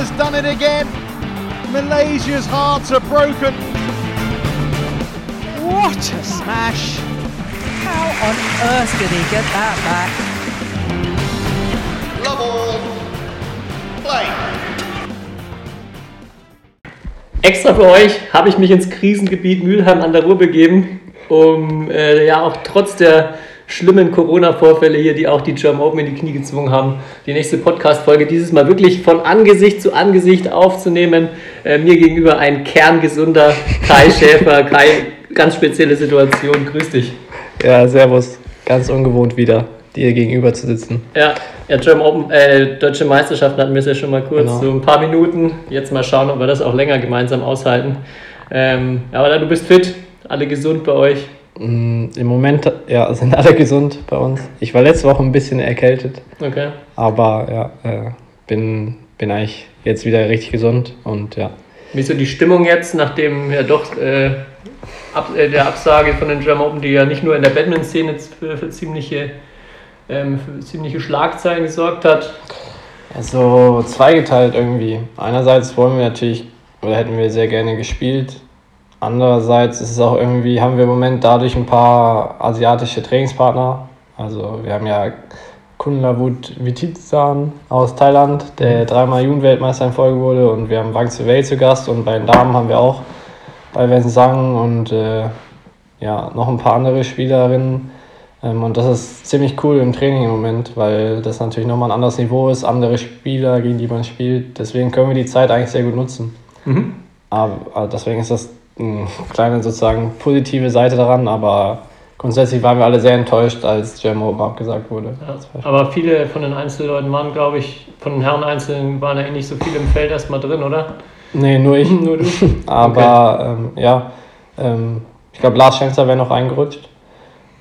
has done it again. Malaysia's hearts are broken. What a smash! How on earth did he get that back? Love all. Play. Extra für euch habe ich mich ins Krisengebiet Mülheim an der Ruhr begeben, um äh, ja auch trotz der schlimmen Corona-Vorfälle hier, die auch die German Open in die Knie gezwungen haben, die nächste Podcast-Folge dieses Mal wirklich von Angesicht zu Angesicht aufzunehmen. Äh, mir gegenüber ein kerngesunder Kai Schäfer. Kai, ganz spezielle Situation. Grüß dich. Ja, servus. Ganz ungewohnt wieder, dir gegenüber zu sitzen. Ja, ja German Open, äh, Deutsche Meisterschaften hatten wir es ja schon mal kurz, Genau. so ein paar Minuten. Jetzt mal schauen, ob wir das auch länger gemeinsam aushalten. Ähm, aber du bist fit, alle gesund bei euch. Mm, Im Moment ja, sind alle gesund bei uns. Ich war letzte Woche ein bisschen erkältet, Okay. aber ja, äh, bin, bin eigentlich jetzt wieder richtig gesund und ja. Wie ist so die Stimmung jetzt, nachdem ja doch äh, ab, äh, der Absage von den German Open, die ja nicht nur in der Badminton-Szene jetzt für, für, ziemliche, ähm, für ziemliche Schlagzeilen gesorgt hat? Also zweigeteilt irgendwie. Einerseits wollen wir natürlich, oder hätten wir sehr gerne gespielt. Andererseits ist es auch irgendwie, haben wir im Moment dadurch ein paar asiatische Trainingspartner. Also wir haben ja Kunlavut Vitizan aus Thailand, der dreimal Jugendweltmeister in Folge wurde. Und wir haben Wang Wei zu Gast. Und bei den Damen haben wir auch bei Wensang und äh, ja, noch ein paar andere Spielerinnen. Ähm, und das ist ziemlich cool im Training im Moment, weil das natürlich nochmal ein anderes Niveau ist, andere Spieler, gegen die man spielt. Deswegen können wir die Zeit eigentlich sehr gut nutzen. Aber, aber deswegen ist das kleine sozusagen positive Seite daran, aber grundsätzlich waren wir alle sehr enttäuscht, als German Open abgesagt wurde. War- Aber viele von den Einzelleuten waren, glaube ich, von den Herren Einzelnen waren ja eh nicht so viel im Feld erstmal drin, oder? Nee, nur ich. Nur du. Aber ähm, ja, ähm, ich glaube, Lars Schenzer wäre noch reingerutscht.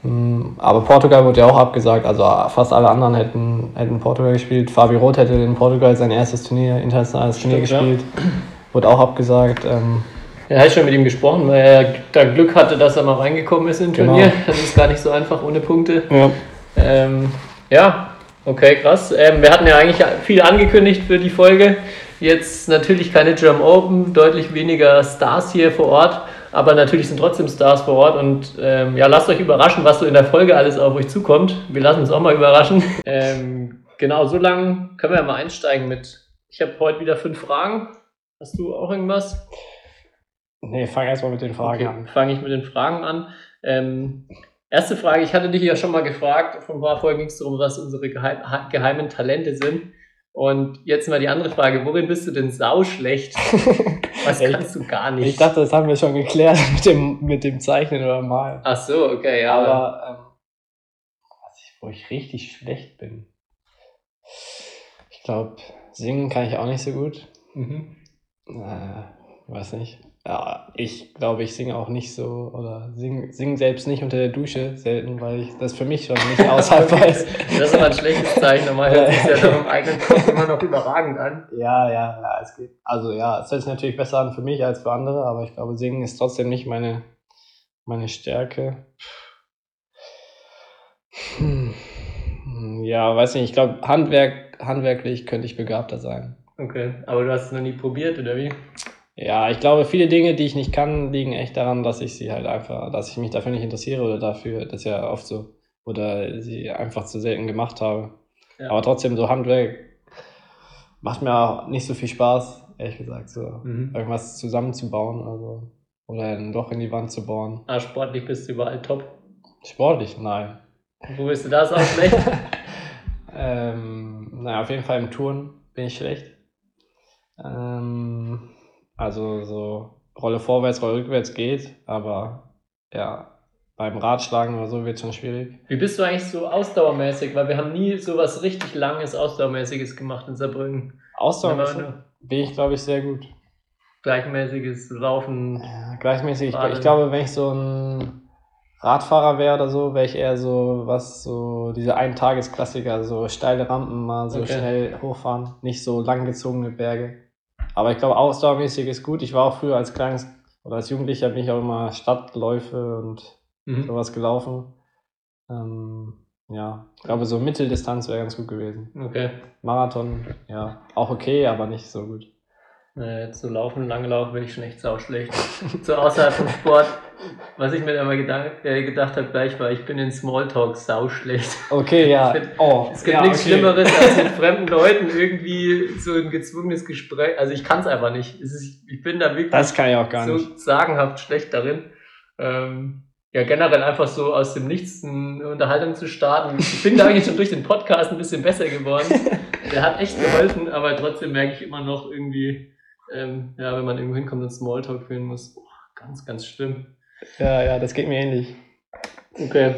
Mm, Aber Portugal wurde ja auch abgesagt, also fast alle anderen hätten, hätten Portugal gespielt. Fabi Roth hätte in Portugal sein erstes Turnier, internationales Turnier Stimmt, ja. gespielt. Wurde auch abgesagt. Ähm, Habe ich schon mit ihm gesprochen, weil er da Glück hatte, dass er mal reingekommen ist im Genau. Turnier. Das ist gar nicht so einfach ohne Punkte. ja. Ähm, ja, okay, krass. Ähm, wir hatten ja eigentlich viel angekündigt für die Folge. Jetzt natürlich keine German Open, deutlich weniger Stars hier vor Ort, aber natürlich sind trotzdem Stars vor Ort und ähm, ja, lasst euch überraschen, was so in der Folge alles auf euch zukommt. Wir lassen uns auch mal überraschen. Ähm, genau, so lange können wir ja mal einsteigen mit. Ich habe heute wieder fünf Fragen. Hast du auch irgendwas? Nee, fang erstmal mit den Fragen Okay, an. fange ich mit den Fragen an. Ähm, erste Frage, ich hatte dich ja schon mal gefragt, vor ein paar Folgen ging es darum, was unsere geheim, geheimen Talente sind. Und jetzt mal die andere Frage, worin bist du denn sauschlecht? Was kannst du gar nicht? Ich dachte, das haben wir schon geklärt mit dem, mit dem Zeichnen oder Malen. Ach so, okay, ja. Aber, ähm, ich, wo ich richtig schlecht bin. Ich glaube, singen kann ich auch nicht so gut. mhm. Äh, weiß nicht. Ja, ich glaube, ich singe auch nicht so oder sing, sing selbst nicht unter der Dusche selten, weil ich das für mich schon nicht aushaltbar ist. Das ist aber ein schlechtes Zeichen, normal hört sich ja nach dem eigenen Kopf immer noch überragend an. Ja, ja, ja, es geht. Also ja, es hört sich natürlich besser an für mich als für andere, aber ich glaube, singen ist trotzdem nicht meine, meine Stärke. Hm. Ja, weiß nicht, ich glaube, Handwerk, handwerklich könnte ich begabter sein. Okay, aber du hast es noch nie probiert, oder wie? Ja, ich glaube, viele Dinge, die ich nicht kann, liegen echt daran, dass ich sie halt einfach, dass ich mich dafür nicht interessiere oder dafür, das ist ja oft so, oder sie einfach zu selten gemacht habe. Ja. Aber trotzdem, so Handwerk macht mir auch nicht so viel Spaß, ehrlich gesagt, so Mhm. irgendwas zusammenzubauen, also, oder ein Loch in die Wand zu bohren. Ah, sportlich bist du überall top. Sportlich, nein. Wo bist du da auch schlecht? Ähm, naja, auf jeden Fall im Touren bin ich schlecht. Ähm, also so Rolle vorwärts, Rolle rückwärts geht, aber ja, beim Radschlagen oder so wird schon schwierig. Wie bist du eigentlich so ausdauermäßig? Weil wir haben nie so was richtig langes, ausdauermäßiges gemacht in Saarbrücken. Ausdauermäßig bin ich, glaube ich, sehr gut. Gleichmäßiges Laufen. Ja, gleichmäßig, ich, ich glaube, wenn ich so ein Radfahrer wäre oder so, wäre ich eher so, was so diese Eintagesklassiker, so steile Rampen mal so Okay. schnell hochfahren, nicht so langgezogene Berge. Aber ich glaube, ausdauermäßig ist gut. Ich war auch früher als kleines oder als Jugendlicher bin ich auch immer Stadtläufe und Mhm. sowas gelaufen. Ähm, ja, ich glaube, so Mitteldistanz wäre ganz gut gewesen. Okay. Marathon, ja, auch okay, aber nicht so gut. Jetzt so laufen, lange laufen bin ich schon echt sauschlecht. so außerhalb vom Sport, was ich mir da mal gedacht, äh, gedacht habe gleich war, ich bin in Smalltalk sauschlecht. Okay, ja. Es gibt- oh, Es gibt ja, nichts okay. Schlimmeres, als mit fremden Leuten irgendwie so ein gezwungenes Gespräch. Also ich kann es einfach nicht. Ist, ich bin da wirklich Das kann ich auch gar so nicht. sagenhaft schlecht darin. Ähm, ja, generell einfach so aus dem Nichts eine Unterhaltung zu starten. Ich bin da eigentlich schon durch den Podcast ein bisschen besser geworden. Der hat echt geholfen, aber trotzdem merke ich immer noch irgendwie, ähm, ja, wenn man irgendwo hinkommt und Smalltalk führen muss, boah, ganz, ganz schlimm. Ja, ja, das geht mir ähnlich. Okay.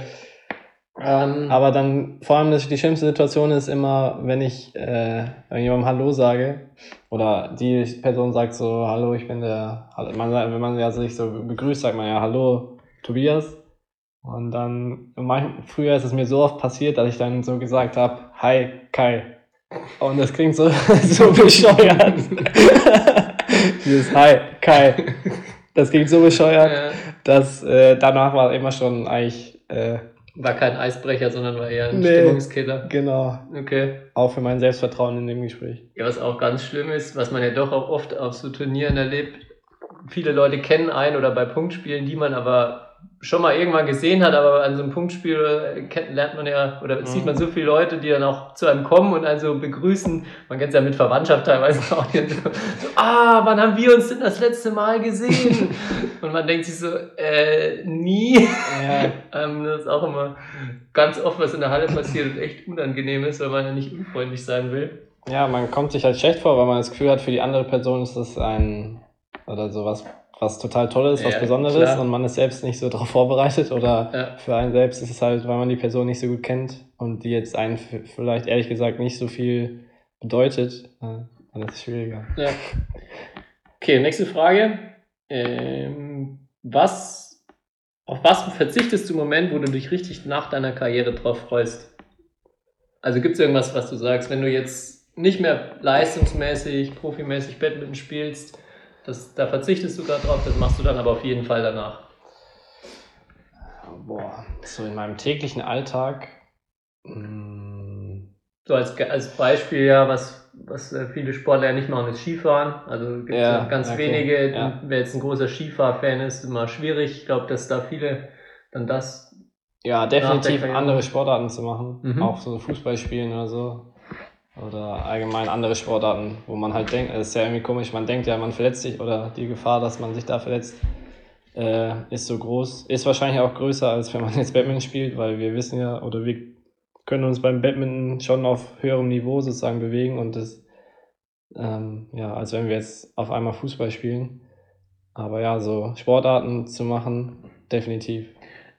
Ähm, Aber dann, vor allem das, die schlimmste Situation ist immer, wenn ich äh, irgendjemandem Hallo sage oder die Person sagt so, Hallo, ich bin der, man, wenn man ja sich so begrüßt, sagt man ja, Hallo, Tobias. Und dann, früher ist es mir so oft passiert, dass ich dann so gesagt habe, Hi, Kai. Und das klingt so, so bescheuert. Dieses Hi, Kai. Das klingt so bescheuert, äh, dass äh, danach war immer schon eigentlich, äh, war kein Eisbrecher, sondern war eher ein Nee. Stimmungskiller. genau, Okay. auch für mein Selbstvertrauen in dem Gespräch. Ja, was auch ganz schlimm ist, was man ja doch auch oft auf so Turnieren erlebt. Viele Leute kennen einen oder bei Punktspielen, die man aber schon mal irgendwann gesehen hat, aber an so einem Punktspiel äh, kennt, lernt man ja, oder sieht man so viele Leute, die dann auch zu einem kommen und einen so begrüßen. Man kennt es ja mit Verwandtschaft teilweise auch. So, so, ah, wann haben wir uns denn das letzte Mal gesehen? und man denkt sich so, äh, nie. Ja, Ähm, das ist auch immer ganz oft, was in der Halle passiert und echt unangenehm ist, weil man ja nicht unfreundlich sein will. ja, man kommt sich halt schlecht vor, weil man das Gefühl hat, für die andere Person ist das ein oder sowas, was total Tolles, was Ja, Besonderes klar. und man ist selbst nicht so darauf vorbereitet oder Ja. für einen selbst ist es halt, weil man die Person nicht so gut kennt und die jetzt einen vielleicht ehrlich gesagt nicht so viel bedeutet, äh, dann ist es schwieriger. Ja. Okay, nächste Frage. Ähm, was, auf was verzichtest du im Moment, wo du dich richtig nach deiner Karriere drauf freust? Also gibt es irgendwas, was du sagst, wenn du jetzt nicht mehr leistungsmäßig, profimäßig Badminton spielst, das, da verzichtest du gerade drauf, das machst du dann aber auf jeden Fall danach. Boah, so in meinem täglichen Alltag. mm, So als, als Beispiel ja, was, was äh, viele Sportler ja nicht machen, ist Skifahren. Also gibt es Ja, ganz okay, wenige, ja. wer jetzt ein großer Skifahr-Fan ist, immer schwierig. Ich glaube, dass da viele dann das. Ja, definitiv andere Sportarten zu machen. Mhm. Auch so Fußball spielen oder so. Oder allgemein andere Sportarten, wo man halt denkt, es ist ja irgendwie komisch, man denkt ja, man verletzt sich oder die Gefahr, dass man sich da verletzt, äh, ist so groß. Ist wahrscheinlich auch größer, als wenn man jetzt Badminton spielt, weil wir wissen ja, oder wir können uns beim Badminton schon auf höherem Niveau sozusagen bewegen und das, ähm, ja, als wenn wir jetzt auf einmal Fußball spielen. Aber ja, so Sportarten zu machen, definitiv.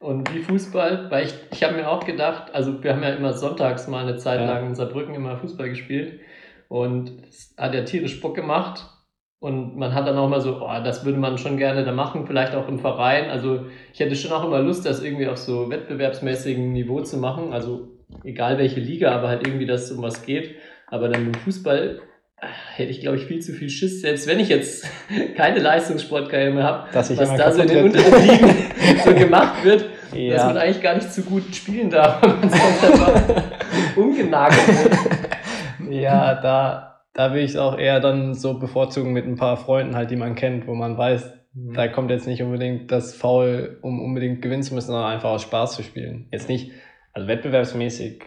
Und wie Fußball, weil ich, ich habe mir auch gedacht, also wir haben ja immer sonntags mal eine Zeit lang in Saarbrücken immer Fußball gespielt und es hat ja tierisch Bock gemacht. Und man hat dann auch mal so, oh, das würde man schon gerne da machen, vielleicht auch im Verein. Also ich hätte schon auch immer Lust, das irgendwie auf so wettbewerbsmäßigem Niveau zu machen. Also egal welche Liga, aber halt irgendwie, dass es um was geht. Aber dann im Fußball hätte ich, glaube ich, viel zu viel Schiss, selbst wenn ich jetzt keine Leistungssportkarriere mehr habe, Dass ich was da so in den unteren. Ligen so gemacht wird, dass Ja. man eigentlich gar nicht so gut spielen darf, wenn man sonst einfach umgenagelt wird. Ja, da, da will ich es auch eher dann so bevorzugen mit ein paar Freunden halt, die man kennt, wo man weiß, da kommt jetzt nicht unbedingt das Foul, um unbedingt gewinnen zu müssen, sondern einfach aus Spaß zu spielen. Jetzt nicht, also wettbewerbsmäßig.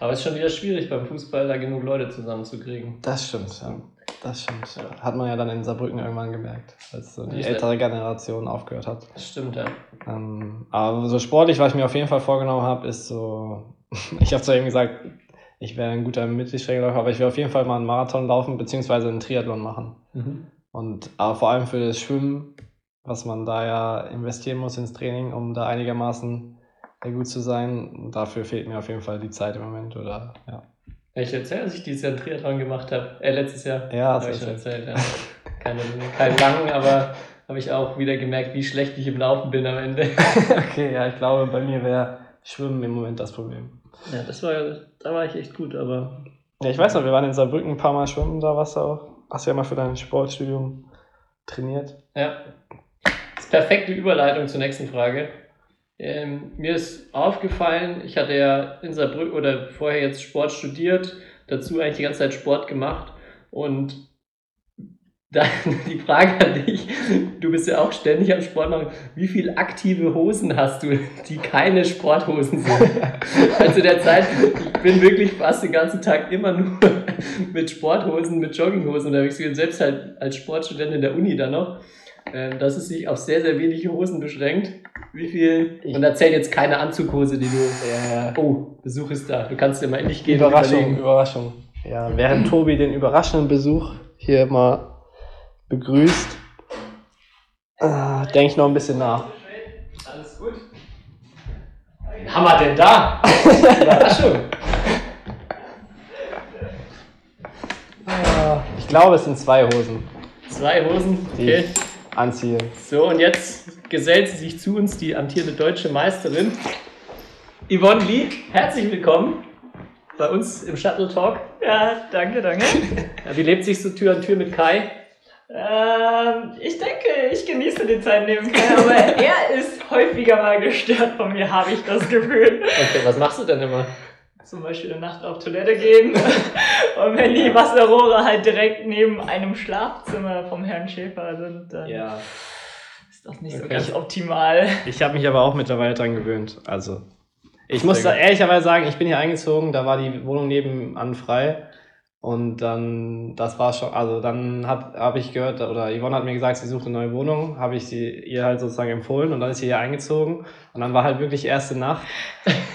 Aber es ist schon wieder schwierig beim Fußball, da genug Leute zusammenzukriegen. Das stimmt, ja. Das stimmt. Hat man ja dann in Saarbrücken irgendwann gemerkt, als so die ältere Generation aufgehört hat. Das stimmt, ja. Ähm, aber so sportlich, was ich mir auf jeden Fall vorgenommen habe, ist so, ich habe zwar eben gesagt, ich wäre ein guter Mittelstreckenläufer, aber ich will auf jeden Fall mal einen Marathon laufen, beziehungsweise einen Triathlon machen. Und aber vor allem für das Schwimmen, was man da ja investieren muss ins Training, um da einigermaßen gut zu sein, dafür fehlt mir auf jeden Fall die Zeit im Moment. Oder ja. Ich erzähle, dass ich dieses Jahr einen Triathlon gemacht habe. Äh, letztes Jahr. Ja, hast habe ich schon erzählt. ja. Keine, keinen langen, aber habe ich auch wieder gemerkt, wie schlecht ich im Laufen bin am Ende. Okay, ja, ich glaube, bei mir wäre Schwimmen im Moment das Problem. Ja, das war, da war ich echt gut, aber Ja, ich weiß noch, wir waren in Saarbrücken ein paar Mal schwimmen, da warst du auch. Hast du ja mal für dein Sportstudium trainiert. ja. Das ist perfekte Überleitung zur nächsten Frage. Ähm, mir ist aufgefallen, ich hatte ja in Saarbrücken oder vorher jetzt Sport studiert, dazu eigentlich die ganze Zeit Sport gemacht und dann die Frage an dich, du bist ja auch ständig am Sport machen, wie viele aktive Hosen hast du, die keine Sporthosen sind? Also der Zeit, ich bin wirklich fast den ganzen Tag immer nur mit Sporthosen, mit Jogginghosen unterwegs selbst halt als Sportstudent in der Uni dann noch, ähm, dass es sich auf sehr, sehr wenige Hosen beschränkt. Wie viel, und erzähl jetzt keine Anzughose, die du, Ja, oh, Besuch ist da, du kannst dir mal endlich gehen. Überraschung, überlegen. Überraschung. Ja, während Tobi den überraschenden Besuch hier mal begrüßt, äh, denke ich noch ein bisschen nach. Alles gut. Wen haben wir denn da? Überraschung. Ich glaube, es sind zwei Hosen, Zwei Hosen, die okay. ich anziehe. So, und jetzt gesellt sie sich zu uns, die amtierende deutsche Meisterin. Yvonne Lee, herzlich willkommen bei uns im Shuttle Talk. Ja, danke, danke. Ja, Wie lebt sich so Tür an Tür mit Kai? ähm, ich denke, ich genieße die Zeit neben Kai, aber er ist häufiger mal gestört von mir, habe ich das Gefühl. Okay, was machst du denn immer? Zum Beispiel eine Nacht auf Toilette gehen und wenn die Wasserrohre halt direkt neben einem Schlafzimmer vom Herrn Schäfer sind, dann Ja. ist das nicht so Okay. ganz optimal. Ich habe mich aber auch mittlerweile dran gewöhnt. Also, ich muss da ehrlicherweise sagen, ich bin hier eingezogen, da war die Wohnung nebenan frei. Und dann, das war schon, also dann habe ich gehört, oder Yvonne hat mir gesagt, sie sucht eine neue Wohnung, habe ich sie ihr halt sozusagen empfohlen und dann ist sie hier eingezogen. Und dann war halt wirklich erste Nacht.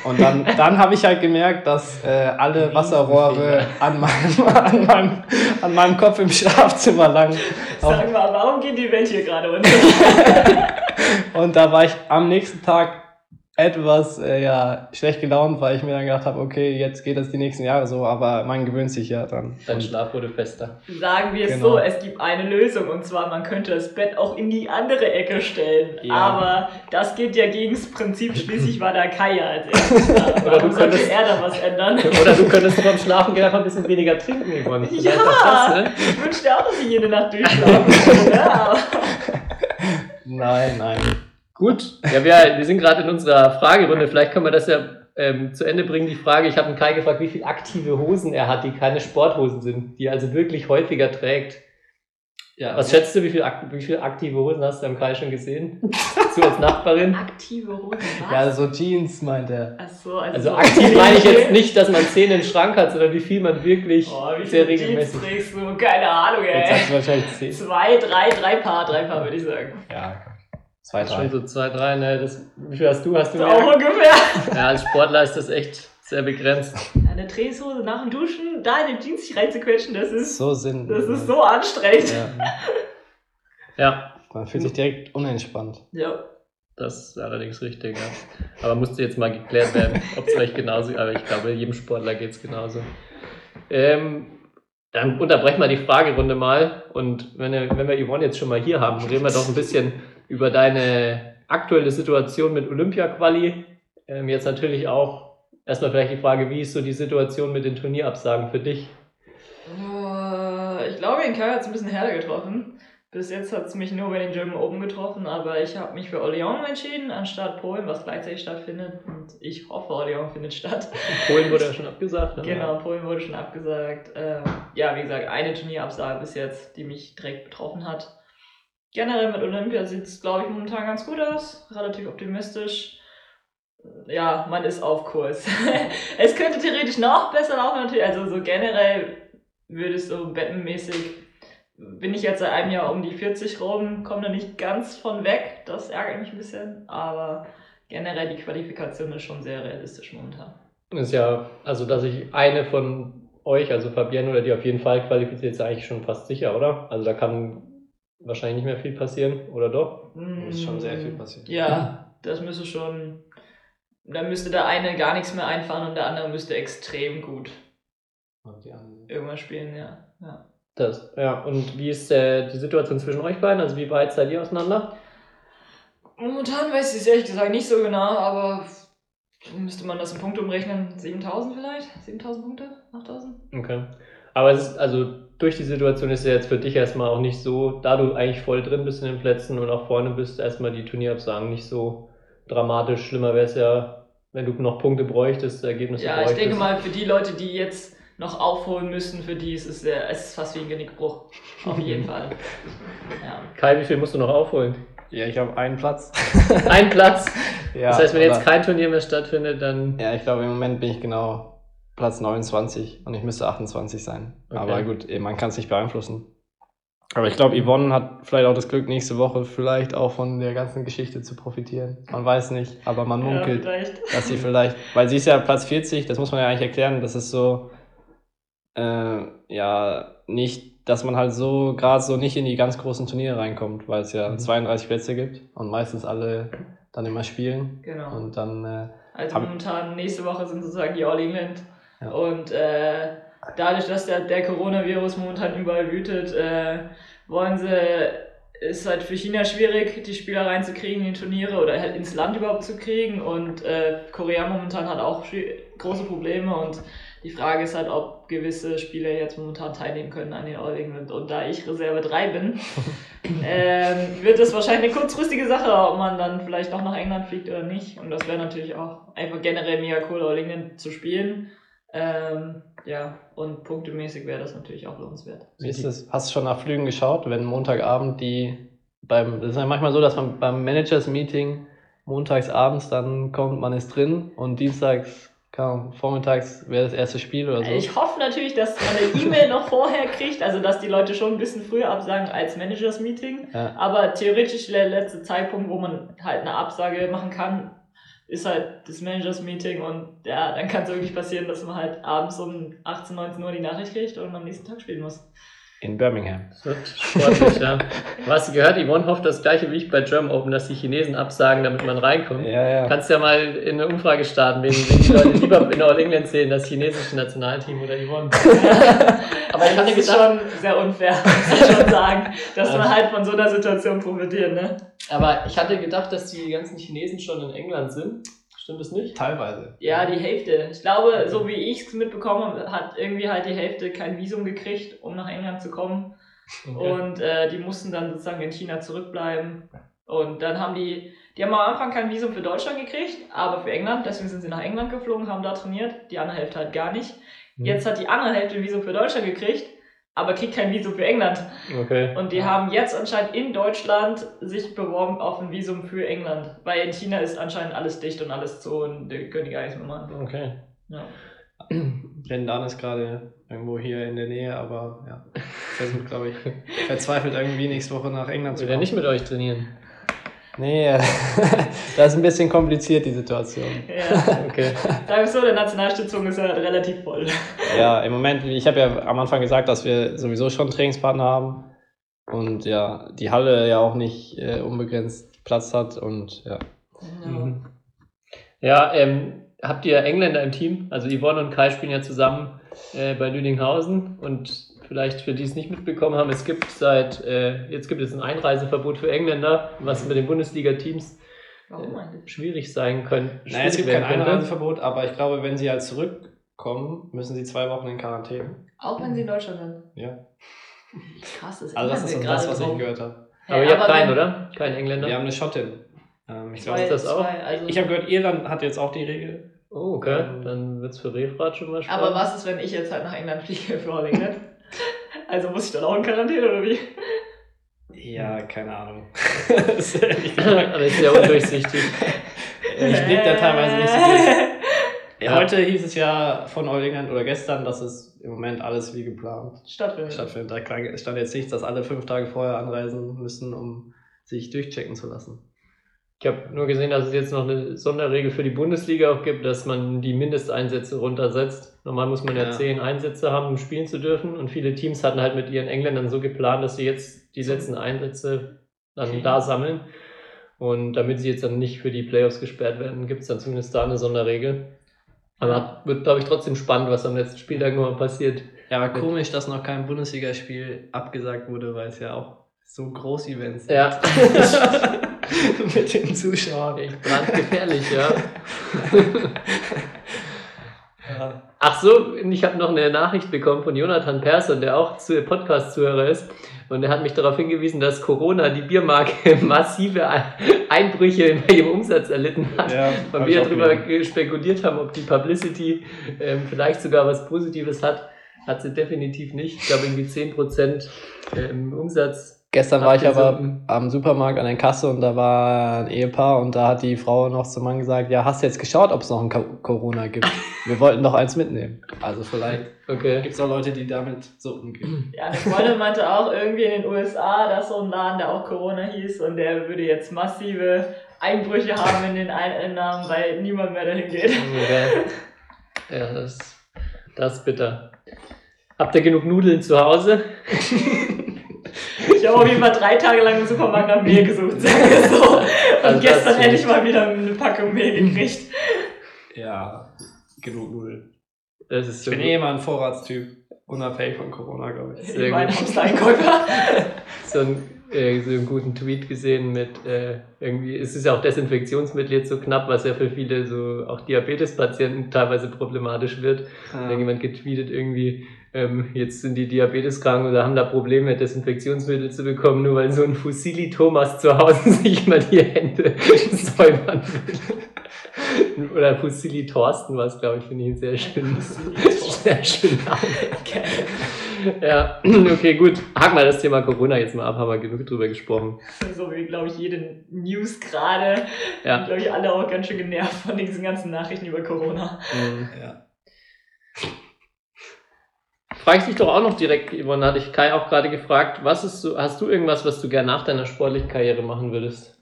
Und dann, dann habe ich halt gemerkt, dass äh, alle Wasserrohre an meinem, an, meinem, an meinem Kopf im Schlafzimmer lang Sag mal, warum geht die Welt hier gerade unter? Und da war ich am nächsten Tag etwas äh, ja, schlecht gelaunt, weil ich mir dann gedacht habe, okay, jetzt geht das die nächsten Jahre so, aber man gewöhnt sich ja dran. Dein Schlaf wurde fester. Sagen wir es Genau. so, es gibt eine Lösung und zwar man könnte das Bett auch in die andere Ecke stellen. Ja. Aber das geht ja gegen das Prinzip, schließlich war da Kai ja als erstes da. Oder du könntest- er da was ändern? Oder du könntest beim Schlafen gehen einfach ein bisschen weniger trinken. Vielleicht Ja. das, ne? Ich wünschte auch, dass ich jede Nacht durchschlafen. Ja, aber Nein, nein. Gut, ja, wir, wir sind gerade in unserer Fragerunde. Vielleicht können wir das ja ähm, zu Ende bringen. Die Frage, ich habe den Kai gefragt, wie viele aktive Hosen er hat, die keine Sporthosen sind, die er also wirklich häufiger trägt. Ja, Was schätzt du, wie viele, wie viele aktive Hosen hast du am Kai schon gesehen? du als Nachbarin? aktive Hosen, was? ja, so Jeans meint er. Ach so, also, Also so aktiv meine ich jetzt nicht, dass man zehn im Schrank hat, sondern wie viel man wirklich Oh, wie sehr viele Jeans regelmäßig. trägst du? Keine Ahnung, Jetzt ey. hast du wahrscheinlich zehn. Zwei, drei, drei Paar, drei Paar würde ich sagen. Ja, zwei, Schon drei. so zwei, drei, ne? Das, wie viel hast du? Hast du So auch mehr? ungefähr. Ja, als Sportler ist das echt sehr begrenzt. Eine Drehshose nach dem Duschen, da in die Jeans sich reinzuquetschen, das ist, So sind. das ist so anstrengend. Ja, Ja, man fühlt sich direkt unentspannt. Ja. Das ist allerdings richtig, ja. Aber musste jetzt mal geklärt werden, ob es euch genauso, aber ich glaube, jedem Sportler geht es genauso. Ähm, dann unterbrechen wir die Fragerunde mal und wenn, wir- wenn wir Yvonne jetzt schon mal hier haben, reden wir doch ein bisschen über deine aktuelle Situation mit Olympia-Quali. Ähm, jetzt natürlich auch erstmal vielleicht die Frage, wie ist so die Situation mit den Turnierabsagen für dich? Äh, Ich glaube, in Kai hat es ein bisschen härter getroffen. Bis jetzt hat es mich nur bei den German Open getroffen, aber ich habe mich für Orléans entschieden, anstatt Polen, was gleichzeitig stattfindet. Und ich hoffe, Orléans findet statt. Polen wurde ja schon abgesagt. Genau, Polen wurde schon abgesagt. Ähm, ja, wie gesagt, eine Turnierabsage bis jetzt, die mich direkt betroffen hat. Generell mit Olympia sieht es, glaube ich, momentan ganz gut aus. Relativ optimistisch. Ja, man ist auf Kurs. es könnte theoretisch noch besser laufen, natürlich. Also so generell würde es so bettenmäßig bin ich jetzt seit einem Jahr um die 40 rum, komme da nicht ganz von weg. Das ärgert mich ein bisschen, aber generell die Qualifikation ist schon sehr realistisch momentan. Ist ja, also dass ich eine von euch, also Fabienne oder die auf jeden Fall qualifiziert, ist eigentlich schon fast sicher, oder? Also da kann wahrscheinlich nicht mehr viel passieren, oder doch? Ist schon sehr viel passiert. Ja, das müsste schon. Da müsste der eine gar nichts mehr einfahren und der andere müsste extrem gut Und die anderen- irgendwas spielen, ja. ja. Das, ja. Und wie ist äh, die Situation zwischen euch beiden? Also wie weit seid ihr auseinander? Momentan weiß ich es ehrlich gesagt nicht so genau, aber müsste man das in Punkte umrechnen? 7000 vielleicht? 7000 Punkte? 8000? Okay. Aber es ist, also durch die Situation ist ja jetzt für dich erstmal auch nicht so, da du eigentlich voll drin bist in den Plätzen und auch vorne bist, erstmal die Turnierabsagen nicht so dramatisch. Schlimmer wäre es ja, wenn du noch Punkte bräuchtest, Ergebnisse Ja, ich bräuchtest. denke mal, für die Leute, die jetzt noch aufholen müssen, für die ist es, sehr, es ist fast wie ein Genickbruch. Auf jeden Fall. Ja. Kai, wie viel musst du noch aufholen? Ja, ich habe einen Platz. Ein Platz. Ja, das heißt, wenn jetzt kein Turnier mehr stattfindet, dann. Ja, ich glaube, im Moment bin ich genau Platz 29 und ich müsste 28 sein. Okay. Aber gut, man kann es nicht beeinflussen. Aber ich glaube, Yvonne hat vielleicht auch das Glück, nächste Woche vielleicht auch von der ganzen Geschichte zu profitieren. Man weiß nicht, aber man Ja, munkelt, vielleicht. dass sie vielleicht, weil sie ist ja Platz 40, das muss man ja eigentlich erklären, das ist so, äh, ja, nicht, dass man halt so, gerade so nicht in die ganz großen Turniere reinkommt, weil es ja Mhm. 32 Plätze gibt und meistens alle dann immer spielen. Genau. Und dann, äh, Also momentan, nächste Woche sind sozusagen die All England. Ja. Und äh, dadurch, dass der, der Coronavirus momentan überall wütet, äh, wollen sie, ist halt für China schwierig, die Spieler reinzukriegen in die Turniere oder halt ins Land überhaupt zu kriegen. Und äh, Korea momentan hat auch große Probleme und die Frage ist halt, ob gewisse Spieler jetzt momentan teilnehmen können an den All England. Und da ich Reserve 3 bin, ähm, wird es wahrscheinlich eine kurzfristige Sache, ob man dann vielleicht noch nach England fliegt oder nicht. Und das wäre natürlich auch einfach generell mega cool, All England zu spielen. Ähm, ja, und punktemäßig wäre das natürlich auch lohnenswert. Wie ist das? Hast du schon nach Flügen geschaut, wenn Montagabend die beim, das ist ja manchmal so, dass man beim Managers-Meeting montags abends dann kommt, man ist drin und dienstags, Ahnung, vormittags wäre das erste Spiel oder so. Ich hoffe natürlich, dass man eine E-Mail noch vorher kriegt, also dass die Leute schon ein bisschen früher absagen als Managers-Meeting. Ja. Aber theoretisch der letzte Zeitpunkt, wo man halt eine Absage machen kann, ist halt das Managers-Meeting und ja, dann kann es wirklich passieren, dass man halt abends um 18, 19 Uhr die Nachricht kriegt und am nächsten Tag spielen muss. In Birmingham. Das wird sportlich, ja. Was gehört, Yvonne hofft das gleiche wie ich bei German Open, dass die Chinesen absagen, damit man reinkommt. Ja, ja. Kannst ja mal in eine Umfrage starten, wen, wen die Leute lieber in All England sehen, das chinesische Nationalteam oder Yvonne. Aber ich hatte das ist gedacht, schon sehr unfair, muss ich schon sagen, dass man halt von so einer Situation profitiert, ne? aber ich hatte gedacht, dass die ganzen Chinesen schon in England sind. Stimmt es nicht? Teilweise. Ja, die Hälfte. Ich glaube, so wie ich es mitbekommen habe, hat irgendwie halt die Hälfte kein Visum gekriegt, um nach England zu kommen. Okay. Und äh, die mussten dann sozusagen in China zurückbleiben. Und dann haben die, die haben am Anfang kein Visum für Deutschland gekriegt, aber für England. Deswegen sind sie nach England geflogen, haben da trainiert. Die andere Hälfte halt gar nicht. Hm. Jetzt hat die andere Hälfte ein Visum für Deutschland gekriegt, aber kriegt kein Visum für England. Okay. Und die haben jetzt anscheinend in Deutschland sich beworben auf ein Visum für England. Weil in China ist anscheinend alles dicht und alles zu und die können die gar nichts mehr machen. Okay. Ja. Brendan ist gerade irgendwo hier in der Nähe, aber ja, versucht, glaube ich, verzweifelt irgendwie nächste Woche nach England zu Will er kommen. nicht mit euch trainieren? Nee, das ist ein bisschen kompliziert, die Situation. Ja. Okay. Sagen wir so, der Nationalstützung ist ja relativ voll. Ja, im Moment, ich habe ja am Anfang gesagt, dass wir sowieso schon Trainingspartner haben und ja, die Halle ja auch nicht äh, unbegrenzt Platz hat und ja. Mhm. Ja, ähm, habt ihr Engländer im Team? Also Yvonne und Kai spielen ja zusammen äh, bei Lüdinghausen und vielleicht für die es nicht mitbekommen haben, es gibt seit, äh, jetzt gibt es ein Einreiseverbot für Engländer, was mit den Bundesliga-Teams Warum eigentlich? schwierig sein könnte. Naja, es gibt kein könnte. Einreiseverbot, aber ich glaube, wenn sie halt zurückkommen, müssen sie zwei Wochen in Quarantäne. Auch wenn sie in Deutschland sind. Ja. Krass, das Also das ist das, was ich gehört habe. Aber Ja, ihr habt keinen, oder? Kein Engländer? Wir haben eine Schottin. Ähm, ich glaube, das auch? zwei, also ich habe gehört, Irland hat jetzt auch die Regel. Oh, okay. Ähm, Dann wird es für Refrat schon mal spannend. aber was ist, wenn ich jetzt halt nach England fliege für All England? Also muss ich dann auch in Quarantäne oder wie? Ja, keine Ahnung. Das ist ja undurchsichtig. ich blick da teilweise nicht so durch. Ja. Heute hieß es ja von All England oder gestern, dass es im Moment alles wie geplant Stattfindet. stattfindet. Da stand jetzt nicht, dass alle fünf Tage vorher anreisen müssen, um sich durchchecken zu lassen. Ich habe nur gesehen, dass es jetzt noch eine Sonderregel für die Bundesliga auch gibt, dass man die Mindesteinsätze runtersetzt. Normal muss man ja, Ja. zehn Einsätze haben, um spielen zu dürfen. Und viele Teams hatten halt mit ihren Engländern so geplant, dass sie jetzt die letzten Einsätze dann Okay. da sammeln. Und damit sie jetzt dann nicht für die Playoffs gesperrt werden, gibt es dann zumindest da eine Sonderregel. Aber wird, glaube ich, trotzdem spannend, was am letzten Spieltag nochmal passiert. Ja, aber komisch, dass noch kein Bundesligaspiel abgesagt wurde, weil es ja auch so Groß-Events Ja, sind mit den Zuschauern. echt brandgefährlich, ja. Ja. Ach so, ich habe noch eine Nachricht bekommen von Jonathan Persson, der auch zu Podcast-Zuhörer ist. Und er hat mich darauf hingewiesen, dass Corona die Biermarke massive Einbrüche in ihrem Umsatz erlitten hat. Ja, Weil wir darüber spekuliert haben, ob die Publicity ähm, vielleicht sogar was Positives hat. Hat sie definitiv nicht. Ich glaube, irgendwie 10% ähm, Umsatz. Gestern war ich aber am Supermarkt an der Kasse und da war ein Ehepaar und da hat die Frau noch zum Mann gesagt, ja, hast du jetzt geschaut, ob es noch ein Co- Corona gibt? Wir wollten noch eins mitnehmen. Also vielleicht Okay. gibt es auch Leute, die damit so umgehen. Ja, eine Freundin meinte auch irgendwie in den USA, dass so ein Laden, der auch Corona hieß und der würde jetzt massive Einbrüche haben in den Einnahmen, weil niemand mehr dahin geht. okay. Ja, das, das ist bitter. Habt ihr genug Nudeln zu Hause? Ich habe auf jeden Fall drei Tage lang im Supermarkt nach Mehl gesucht, sagen wir so. Und Also gestern endlich ich- mal wieder eine Packung Mehl gekriegt. Ja, genug Nudeln. Das ist Ich bin gut. eh immer ein Vorratstyp, unabhängig von Corona, glaube ich. Sehr Mein gut. Hamster-Einkäufer. so, ein, äh, so einen guten Tweet gesehen mit äh, irgendwie, es ist ja auch Desinfektionsmittel jetzt so knapp, was ja für viele so auch Diabetespatienten teilweise problematisch wird. Da hat jemand getweetet irgendwie, ähm, jetzt sind die Diabeteskranken oder haben da Probleme, Desinfektionsmittel zu bekommen, nur weil so ein Fusili Thomas zu Hause sich mal die Hände säubern will. Oder Fusili Thorsten war es, glaube ich, finde ich einen sehr schönen, sehr schönen Namen. Ja, okay, gut. Haken wir das Thema Corona jetzt mal ab, haben wir genug drüber gesprochen. So wie, glaube ich, jede News gerade. Ja. Glaube ich, alle auch ganz schön genervt von diesen ganzen Nachrichten über Corona. Ja. Frage ich dich doch auch noch direkt, Yvonne, hatte ich Kai auch gerade gefragt, was ist so, hast du irgendwas, was du gerne nach deiner sportlichen Karriere machen würdest?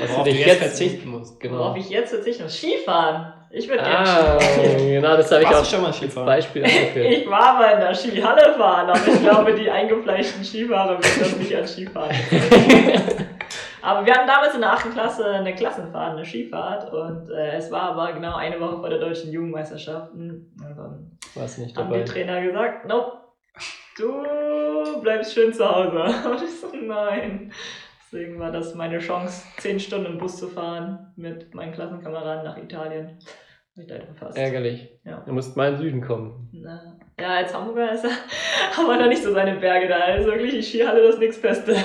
Was Worauf du jetzt verzichten musst. Genau. Worauf ich jetzt verzichte, ist Skifahren. Ich würde gerne Ah, Skifahren. genau, das habe ich auch schon mal Skifahren? Beispiel angeführt. Ich war mal in der Skihalle fahren, aber ich glaube, die eingefleischten Skifahrer würden das nicht als Skifahren. aber wir hatten damals in der 8. Klasse eine Klassenfahrt, eine Skifahrt und äh, es war aber genau eine Woche vor der deutschen Jugendmeisterschaften. Und dann Warst nicht haben dabei. die Trainer gesagt, nope, du bleibst schön zu Hause. Und ich so, nein. Deswegen war das meine Chance, 10 Stunden im Bus zu fahren mit meinen Klassenkameraden nach Italien. Hab Ich leider verpasst. Ärgerlich. Ja. Du musst mal in den Süden kommen. Na, ja, als Hamburger ist er, haben wir noch nicht so seine Berge da. Also wirklich, die Skihalle, das ist nichts Beste.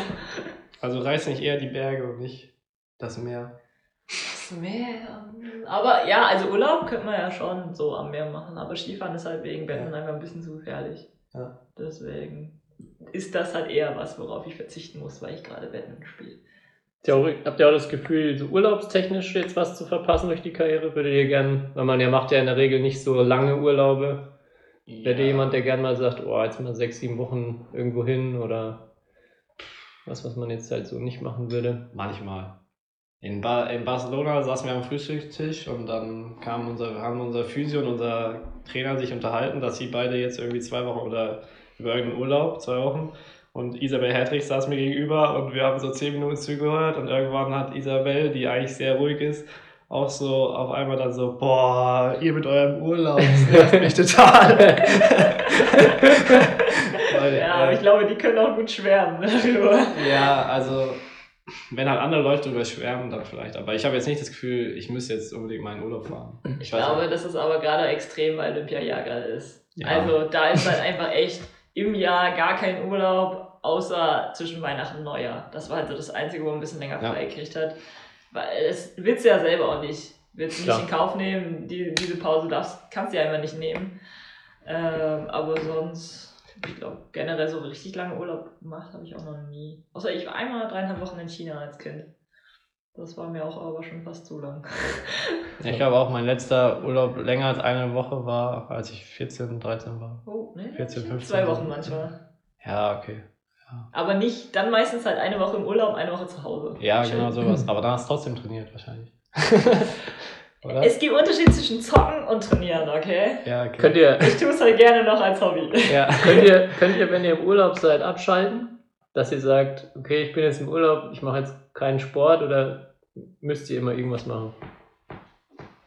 Also reiß nicht eher die Berge und nicht das Meer. Das Meer. Aber ja, also Urlaub könnte man ja schon so am Meer machen, aber Skifahren ist halt wegen Betten einfach ein bisschen zu gefährlich. Ja. Deswegen ist das halt eher was, worauf ich verzichten muss, weil ich gerade Betten spiele. Habt ihr auch- Habt ihr auch das Gefühl, so urlaubstechnisch jetzt was zu verpassen durch die Karriere? Würdet ihr gern, weil man ja macht ja in der Regel nicht so lange Urlaube. Wäre ihr jemand, der gern mal sagt, oh, jetzt mal sechs, sieben Wochen irgendwo hin oder was, was man jetzt halt so nicht machen würde? Manchmal. In, ba in Barcelona saßen wir am Frühstückstisch und dann kam unser, haben unser Physio und unser Trainer sich unterhalten, dass sie beide jetzt irgendwie zwei Wochen oder über irgendeinen Urlaub, zwei Wochen. Und Isabel Hertrich saß mir gegenüber und wir haben so zehn Minuten zugehört und irgendwann hat Isabel, die eigentlich sehr ruhig ist, auch so auf einmal dann so, boah, ihr mit eurem Urlaub, das nervt mich total. Weil, Ja, aber äh, ich glaube, die können auch gut schwärmen darüber. ja, also wenn halt andere Leute drüber schwärmen, dann vielleicht. Aber ich habe jetzt nicht das Gefühl, ich müsste jetzt unbedingt mal in Urlaub fahren. Ich weiß glaube, nicht. dass es aber gerade extrem bei Olympiajahr gerade ist. Ja. Also da ist halt einfach echt im Jahr gar kein Urlaub, außer zwischen Weihnachten und Neujahr. Das war halt so das Einzige, wo man ein bisschen länger Ja. frei gekriegt hat. Weil es willst du ja selber auch nicht. Willst du nicht Klar. in Kauf nehmen, die, diese Pause darfst, kannst du ja immer nicht nehmen. Ähm, aber sonst, ich glaube, generell so richtig lange Urlaub gemacht habe ich auch noch nie. Außer ich war einmal dreieinhalb Wochen in China als Kind. Das war mir auch aber schon fast zu lang. Ich glaube auch, mein letzter Urlaub länger als eine Woche war, als ich 14, 13 war. Oh, ne? 14, 15. Zwei Wochen manchmal. Ja, okay. Aber nicht, dann meistens halt eine Woche im Urlaub, eine Woche zu Hause. Ja, Schön. genau sowas. Aber dann hast du trotzdem trainiert wahrscheinlich. Oder? Es gibt Unterschied zwischen Zocken und Trainieren, okay? ja, okay. Könnt ihr, Ich tue es halt gerne noch als Hobby. ja. könnt ihr, könnt ihr, wenn ihr im Urlaub seid, abschalten? Dass ihr sagt, okay, ich bin jetzt im Urlaub, ich mache jetzt keinen Sport oder müsst ihr immer irgendwas machen?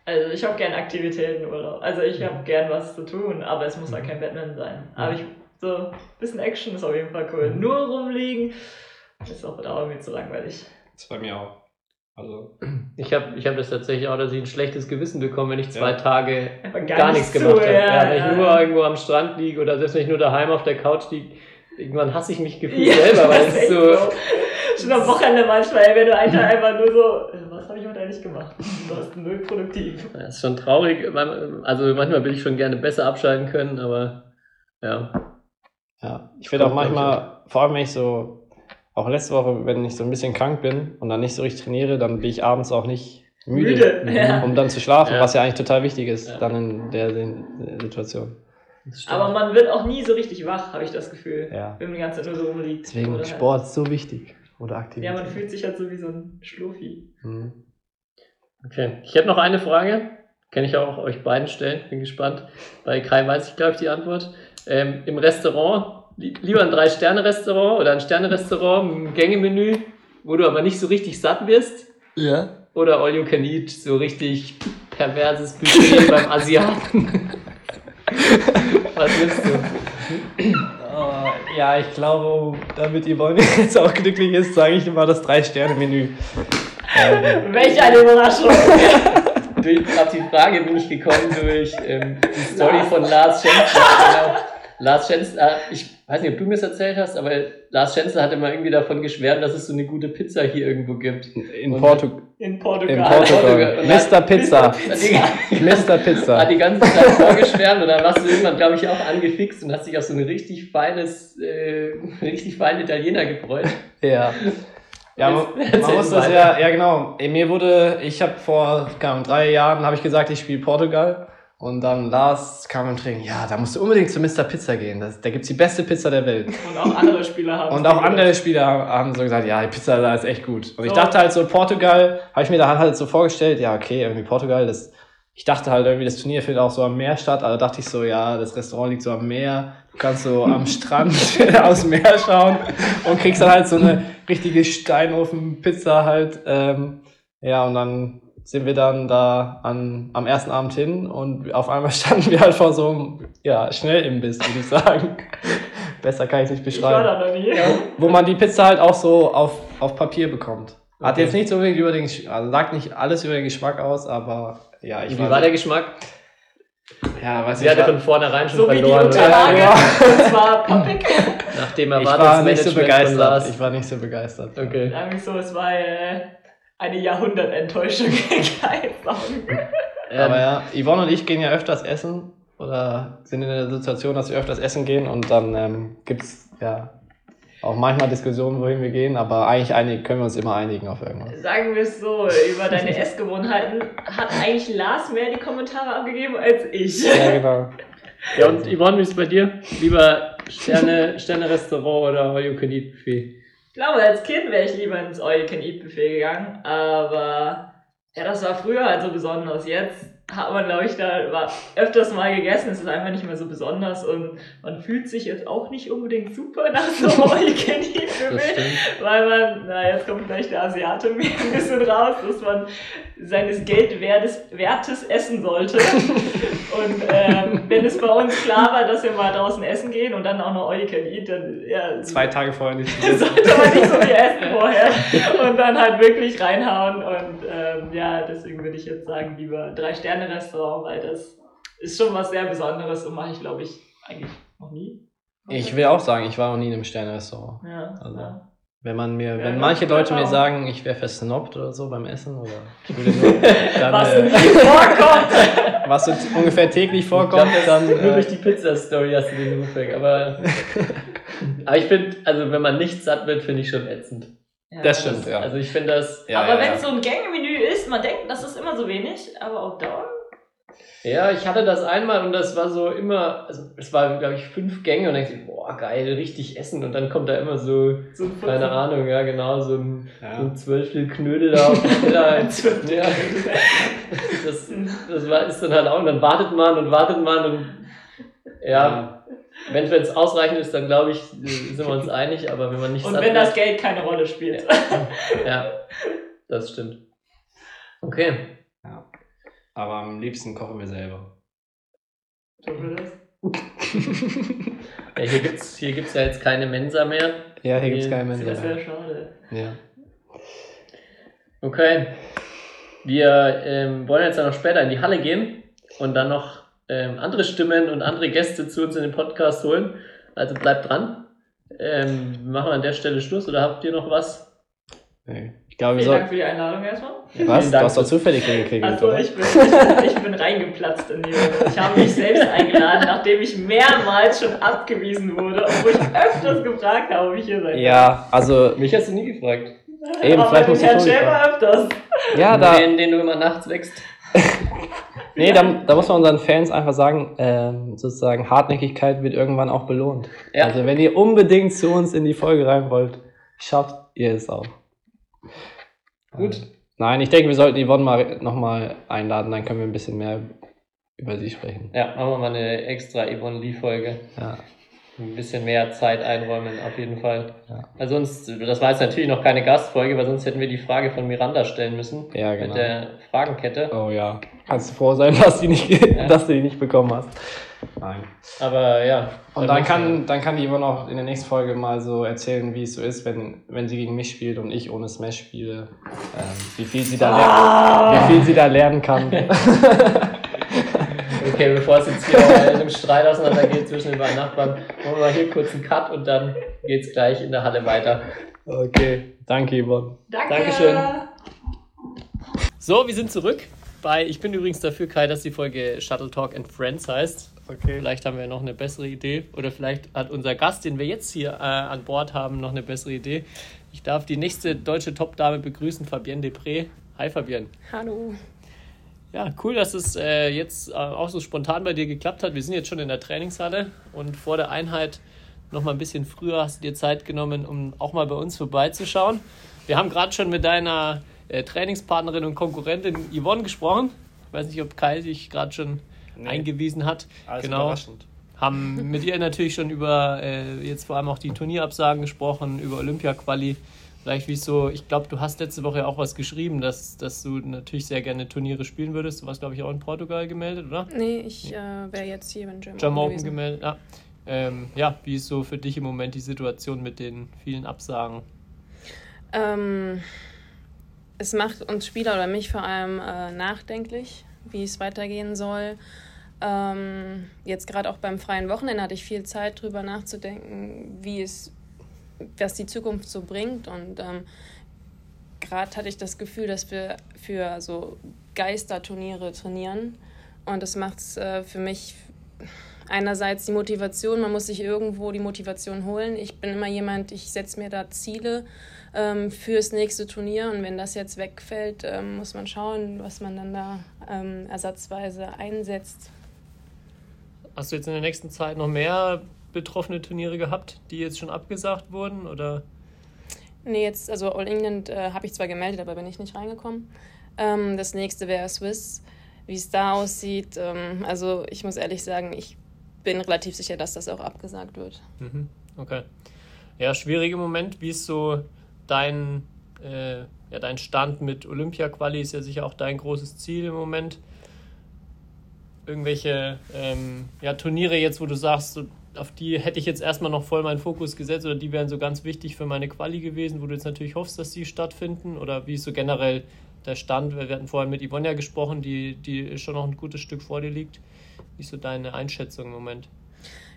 Also ich habe gern Aktivitäten im Urlaub. Also ich habe gern was zu tun, aber es muss halt kein Batman sein. Aber ich, so ein bisschen Action ist auf jeden Fall cool. Nur rumliegen ist auf Dauer mir zu langweilig. Das ist bei mir auch. Also, Ich habe ich hab das tatsächlich auch, dass ich ein schlechtes Gewissen bekomme, wenn ich zwei Ja. Tage Einfach gar, nichts gemacht habe. zu, Ja, wenn ja. ich nur irgendwo am Strand liege oder selbst wenn ich nur daheim auf der Couch liege, irgendwann hasse ich mich gefühlt Ja, selber, weil es so. Schon am Wochenende manchmal, wenn du einen Tag einfach nur so, äh, was habe ich heute eigentlich gemacht? Du warst null produktiv. Das ist schon traurig. Also manchmal will ich schon gerne besser abschalten können, aber ja. ja. Ich werde auch manchmal, vor allem wenn ich so, auch letzte Woche, wenn ich so ein bisschen krank bin und dann nicht so richtig trainiere, dann bin ich abends auch nicht müde, Müde, ja. um dann zu schlafen, Ja. was ja eigentlich total wichtig ist, Ja. dann in der, der Situation. Aber man wird auch nie so richtig wach, habe ich das Gefühl. Ja. Wenn man die ganze Zeit nur so rumliegt. Deswegen Oder Sport ist so wichtig. Oder Halt, Aktivität. ja, man fühlt sich halt so wie so ein Schluffi. Mhm. Okay, ich habe noch eine Frage. Kann ich auch euch beiden stellen. Bin gespannt. Bei Kai weiß ich, glaube ich, die Antwort. Ähm, Im Restaurant, lieber ein Drei-Sterne-Restaurant oder ein Sterne-Restaurant mit einem Gängemenü, wo du aber nicht so richtig satt wirst. Ja. Oder All You Can Eat, so richtig perverses Buffet beim Asiaten. Was willst du? Oh, ja, ich glaube, damit Yvonne jetzt auch glücklich ist, sage ich immer das Drei-Sterne-Menü. Ähm, Welch eine Überraschung! Durch, auf die Frage bin ich gekommen durch ähm, die Story Lars. von Lars Schenzler. Genau. Lars Schenzler, ich weiß nicht, ob du mir das erzählt hast, aber Lars Schenzler hat immer irgendwie davon geschwärmt, dass es so eine gute Pizza hier irgendwo gibt. in, Und- Portu In Portugal. in Portugal. Portugal. Mr. Pizza. Hat die, Mr. hat Pizza. die ganze Zeit vorgeschwärmt und dann warst du irgendwann, glaube ich, auch angefixt und hast dich auf so ein richtig feines, äh, richtig feinen Italiener gefreut. Ja. Ja, man, man muss das ja, ja genau. Ey, Mir wurde, ich habe vor keine Ahnung, drei Jahren habe ich gesagt, ich spiele Portugal. Und dann Lars kam im Training, ja, da musst du unbedingt zu Mr. Pizza gehen. Das, da gibt's die beste Pizza der Welt. Und auch andere Spieler haben Und auch andere Spieler haben, so gesagt, ja, die Pizza da ist echt gut. Und ich dachte halt so, Portugal, habe ich mir da halt so vorgestellt, ja, okay, irgendwie Portugal, das, ich dachte halt irgendwie, das Turnier findet auch so am Meer statt, aber dachte ich so, ja, das Restaurant liegt so am Meer, du kannst so am Strand aus dem Meer schauen und kriegst dann halt so eine richtige Steinofen-Pizza halt, ähm, ja, und dann sind wir dann da an, am ersten Abend hin und auf einmal standen wir halt vor so einem, ja, Schnellimbiss, würde ich sagen. Besser kann ich es nicht Ich war beschreiben da noch nie. wo man die Pizza halt auch so auf, auf Papier bekommt. Hat Okay. jetzt nicht so unbedingt über den, Gesch- also sagt nicht alles über den Geschmack aus, aber ja, ich Wie war der Geschmack? ja, weiß Sie ich, hatte war, von vornherein schon So wie die verloren? Unterlage. Ja, Und zwar pappig. nach dem ich war nicht so begeistert. Ich war nicht so begeistert. Okay. Sagen wir so, es war äh, eine Jahrhundertenttäuschung. Keine Sorgen. Aber ja, Yvonne und ich gehen ja öfters essen oder sind in der Situation, dass wir öfters essen gehen und dann ähm, gibt's ja auch manchmal Diskussionen, wohin wir gehen, aber eigentlich einig, können wir uns immer einigen auf irgendwas. Sagen wir es so, über deine Essgewohnheiten hat eigentlich Lars mehr die Kommentare abgegeben als ich. Ja, genau. Ja, und Yvonne, wie ist es bei dir? Lieber Sterne, Sterne-Restaurant oder All-You-Can-Eat-Buffet? Ich glaube, als Kind wäre ich lieber ins All You Can Eat Buffet gegangen, aber ja, das war früher halt so besonders. Jetzt hat man, glaube ich, da war öfters mal gegessen, es ist einfach nicht mehr so besonders und man fühlt sich jetzt auch nicht unbedingt super nach so einem All You Can Eat Das Buffet. stimmt. Weil man, na jetzt kommt gleich der Asiate mir ein bisschen raus, dass man seines Geldwertes Wertes essen sollte. Und ähm, wenn es bei uns klar war, dass wir mal draußen essen gehen und dann auch noch Eat, dann ja, Zwei Tage vorher nicht. sollte man nicht so viel essen vorher und dann halt wirklich reinhauen. Und ähm, ja, deswegen würde ich jetzt sagen, lieber Drei-Sterne-Restaurant, weil das ist schon was sehr Besonderes und mache ich, glaube ich, eigentlich noch nie. Ich will auch sagen, ich war noch nie in einem Sterne-Restaurant. Ja, Also, ja. Wenn man mir, Ja, wenn das manche Leute mir genau. sagen, ich wäre versnobbt oder so beim Essen oder ich würde nur, dann, Was äh, nie vorkommt. was so t- ungefähr täglich Ich glaub, vorkommt, das- dann nur äh, durch die Pizza-Story hast du den Ruf weg. Aber, aber ich finde, also wenn man nicht satt wird, finde ich schon ätzend. Ja, das stimmt, ja. Also ich finde das, ja, aber ja, wenn ja. es so ein Gängemenü ist, man denkt, das ist immer so wenig, aber auf Dauer. ja, ich hatte das einmal und das war so immer, also es war, glaube ich, fünf Gänge und dann denkst du, boah, geil, richtig essen und dann kommt da immer so, So ein keine Ahnung, ja genau, so ein, Ja. so ein Zwölftel Knödel da auf dem Teller. Ja. Das, das war, ist dann halt auch, und dann wartet man und wartet man und ja, wenn es ausreichend ist, dann glaube ich, sind wir uns einig, aber wenn man nicht Und wenn das Geld keine Rolle spielt. Ja, das stimmt. Okay. aber am liebsten kochen wir selber. Tun wir das? Ja, hier gibt es hier gibt's ja jetzt keine Mensa mehr. Ja, hier gibt's Nee, keine Das Menschen wäre mehr. schade. Ja. Okay. Wir ähm, wollen jetzt dann noch später in die Halle gehen und dann noch ähm, andere Stimmen und andere Gäste zu uns in den Podcast holen. Also bleibt dran. Ähm, machen wir an der Stelle Schluss oder habt ihr noch was? Nee. Ich glaube, wir Vielen Dank für die Einladung erstmal. Was? Du hast doch zufällig hingekriegt, Also oder? ich bin, ich, bin, ich bin reingeplatzt in die Runde. Ich habe mich selbst eingeladen, nachdem ich mehrmals schon abgewiesen wurde, obwohl ich öfters gefragt habe, ob ich hier sein. Ja, also Mich hast du nie gefragt. eben, Aber vielleicht den muss ich Herrn Schäfer fragen. öfters. Ja, da, Den, den du immer nachts wächst. nee, da, da muss man unseren Fans einfach sagen, ähm, sozusagen Hartnäckigkeit wird irgendwann auch belohnt. Ja. Also wenn ihr unbedingt zu uns in die Folge rein wollt, schafft ihr es auch. Gut. Nein, ich denke, wir sollten Yvonne mal nochmal einladen, dann können wir ein bisschen mehr über sie sprechen. Ja, machen wir mal eine extra Yvonne Lee-Folge. Ja. Ein bisschen mehr Zeit einräumen, auf jeden Fall. Ja. Weil sonst, das war jetzt natürlich noch keine Gastfolge, weil sonst hätten wir die Frage von Miranda stellen müssen. Ja, genau. Mit der Fragenkette. Oh ja. Kannst du froh sein, dass, die nicht, dass du die nicht bekommen hast. Nein. Aber ja. Und dann kann, dann kann die Yvonne auch in der nächsten Folge mal so erzählen, wie es so ist, wenn, wenn sie gegen mich spielt und ich ohne Smash spiele. Ähm, wie, viel sie da ler- wie viel sie da lernen kann. Okay, bevor es jetzt hier in einem Streit auseinandergeht zwischen den beiden Nachbarn, machen wir mal hier kurz einen Cut und dann geht's gleich in der Halle weiter. okay. Danke, Yvonne. Danke. Dankeschön. So, wir sind zurück. Bei, ich bin übrigens dafür, Kai, dass die Folge Shuttle Talk and Friends heißt. Okay. Vielleicht haben wir noch eine bessere Idee. Oder vielleicht hat unser Gast, den wir jetzt hier äh, an Bord haben, noch eine bessere Idee. Ich darf die nächste deutsche Top-Dame begrüßen, Fabienne Depré. Hi Fabienne. Hallo. Ja, cool, dass es äh, jetzt äh, auch so spontan bei dir geklappt hat. Wir sind jetzt schon in der Trainingshalle und vor der Einheit noch mal ein bisschen früher hast du dir Zeit genommen, um auch mal bei uns vorbeizuschauen. Wir haben gerade schon mit deiner äh, Trainingspartnerin und Konkurrentin Yvonne gesprochen. Ich weiß nicht, ob Kai dich gerade schon Nee. eingewiesen hat. Alles genau. überraschend. Haben mit ihr natürlich schon über äh, jetzt vor allem auch die Turnierabsagen gesprochen, über Olympia-Quali. Vielleicht wie es so, ich glaube, du hast letzte Woche auch was geschrieben, dass, dass du natürlich sehr gerne Turniere spielen würdest. Du warst, glaube ich, auch in Portugal gemeldet, oder? Nee, ich äh, wäre jetzt hier in German, German Open gewesen. gemeldet, ja. Ähm, ja, wie ist so für dich im Moment die Situation mit den vielen Absagen? Ähm, es macht uns Spieler oder mich vor allem äh, nachdenklich, wie es weitergehen soll. Ähm, jetzt gerade auch beim freien Wochenende hatte ich viel Zeit drüber nachzudenken, wie es, was die Zukunft so bringt. Und ähm, gerade hatte ich das Gefühl, dass wir für so Geisterturniere trainieren. Und das macht es äh, für mich einerseits die Motivation, man muss sich irgendwo die Motivation holen. Ich bin immer jemand, ich setze mir da Ziele ähm, fürs nächste Turnier und wenn das jetzt wegfällt, ähm, muss man schauen, was man dann da ähm, ersatzweise einsetzt. Hast du jetzt in der nächsten Zeit noch mehr betroffene Turniere gehabt, die jetzt schon abgesagt wurden? Oder? Nee, jetzt, also All England äh, habe ich zwar gemeldet, aber bin ich nicht reingekommen. Ähm, das nächste wäre Swiss. Wie es da aussieht, ähm, also ich muss ehrlich sagen, ich bin relativ sicher, dass das auch abgesagt wird. Mhm. Okay. Ja, schwierig im Moment. Wie ist so dein, äh, ja, dein Stand mit Olympia-Quali? Ist ja sicher auch dein großes Ziel im Moment. Irgendwelche ähm, ja, Turniere jetzt, wo du sagst, so, auf die hätte ich jetzt erstmal noch voll meinen Fokus gesetzt oder die wären so ganz wichtig für meine Quali gewesen, wo du jetzt natürlich hoffst, dass die stattfinden? Oder wie ist so generell der Stand? Wir hatten vorhin mit Yvonne ja gesprochen, die, die schon noch ein gutes Stück vor dir liegt. Wie ist so deine Einschätzung im Moment?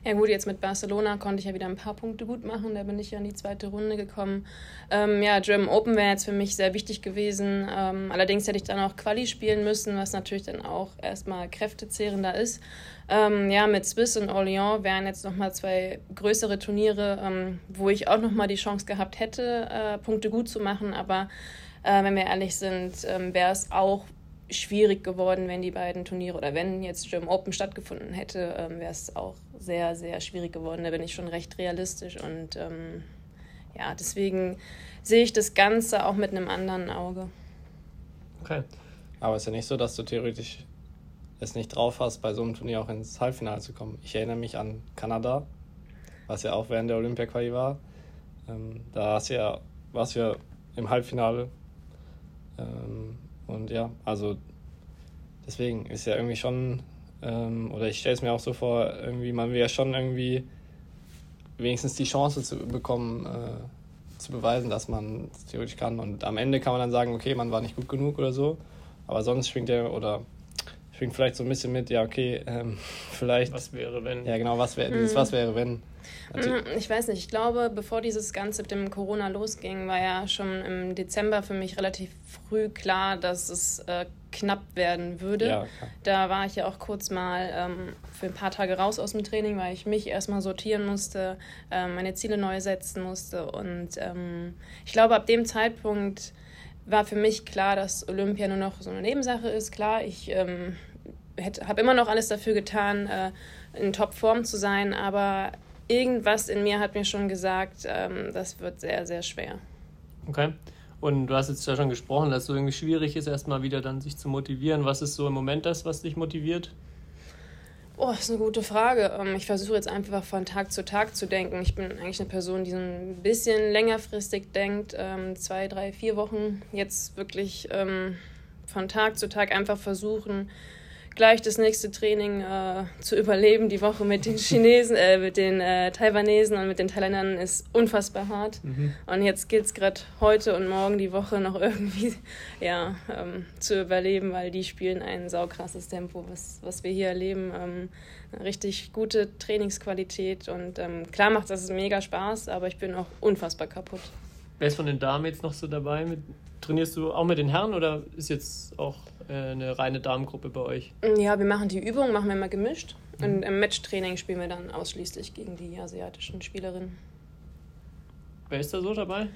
Ja gut, jetzt mit Barcelona konnte ich ja wieder ein paar Punkte gut machen. Da bin ich ja in die zweite Runde gekommen. Ähm, ja, German Open wäre jetzt für mich sehr wichtig gewesen. Ähm, allerdings hätte ich dann auch Quali spielen müssen, was natürlich dann auch erstmal kräftezehrender ist. Ähm, ja, mit Swiss und Orléans wären jetzt nochmal zwei größere Turniere, ähm, wo ich auch nochmal die Chance gehabt hätte, äh, Punkte gut zu machen. Aber äh, wenn wir ehrlich sind, ähm, wäre es auch schwierig geworden, wenn die beiden Turniere oder wenn jetzt German Open stattgefunden hätte, ähm, wäre es auch sehr, sehr schwierig geworden. Da bin ich schon recht realistisch und ähm, ja, deswegen sehe ich das Ganze auch mit einem anderen Auge. Okay. Aber es ist ja nicht so, dass du theoretisch es nicht drauf hast, bei so einem Turnier auch ins Halbfinale zu kommen. Ich erinnere mich an Kanada, was ja auch während der Olympia-Quali war. Ähm, da hast ja, warst ja im Halbfinale. Und ja, also deswegen ist ja irgendwie schon, ähm, oder ich stelle es mir auch so vor, irgendwie, man will ja schon irgendwie wenigstens die Chance zu bekommen, äh, zu beweisen, dass man es theoretisch kann. Und am Ende kann man dann sagen, okay, man war nicht gut genug oder so. Aber sonst schwingt er oder schwingt vielleicht so ein bisschen mit, ja, okay, ähm, vielleicht. Was wäre, wenn? Ja, genau, was wäre, dieses Was wäre, wenn. Mm, Ich weiß nicht, ich glaube, bevor dieses Ganze mit dem Corona losging, war ja schon im Dezember für mich relativ früh klar, dass es äh, knapp werden würde. Ja. Da war ich ja auch kurz mal ähm, für ein paar Tage raus aus dem Training, weil ich mich erstmal sortieren musste, ähm, meine Ziele neu setzen musste. Und ähm, ich glaube, ab dem Zeitpunkt war für mich klar, dass Olympia nur noch so eine Nebensache ist. Klar, ich ähm, habe immer noch alles dafür getan, äh, in Topform zu sein, aber irgendwas in mir hat mir schon gesagt, ähm, das wird sehr, sehr schwer. Okay. Und du hast jetzt ja schon gesprochen, dass es so irgendwie schwierig ist, erstmal wieder dann sich zu motivieren. Was ist so im Moment das, was dich motiviert? Oh, das ist eine gute Frage. Ähm, Ich versuche jetzt einfach von Tag zu Tag zu denken. Ich bin eigentlich eine Person, die so ein bisschen längerfristig denkt, ähm, zwei, drei, vier Wochen jetzt wirklich ähm, von Tag zu Tag einfach versuchen, gleich das nächste Training äh, zu überleben. Die Woche mit den Chinesen, äh, mit den äh, Taiwanesen und mit den Thailändern ist unfassbar hart. Und jetzt gilt es gerade heute und morgen die Woche noch irgendwie ja, ähm, zu überleben, weil die spielen ein saukrasses Tempo, was, was wir hier erleben. Ähm, richtig gute Trainingsqualität und ähm, klar macht das mega Spaß, aber ich bin auch unfassbar kaputt. Wer ist von den Damen jetzt noch so dabei? Mit, trainierst du auch mit den Herren oder ist jetzt auch eine reine Damengruppe bei euch? Ja, wir machen die Übung, machen wir mal gemischt. Und im Matchtraining spielen wir dann ausschließlich gegen die asiatischen Spielerinnen. Wer ist da so dabei?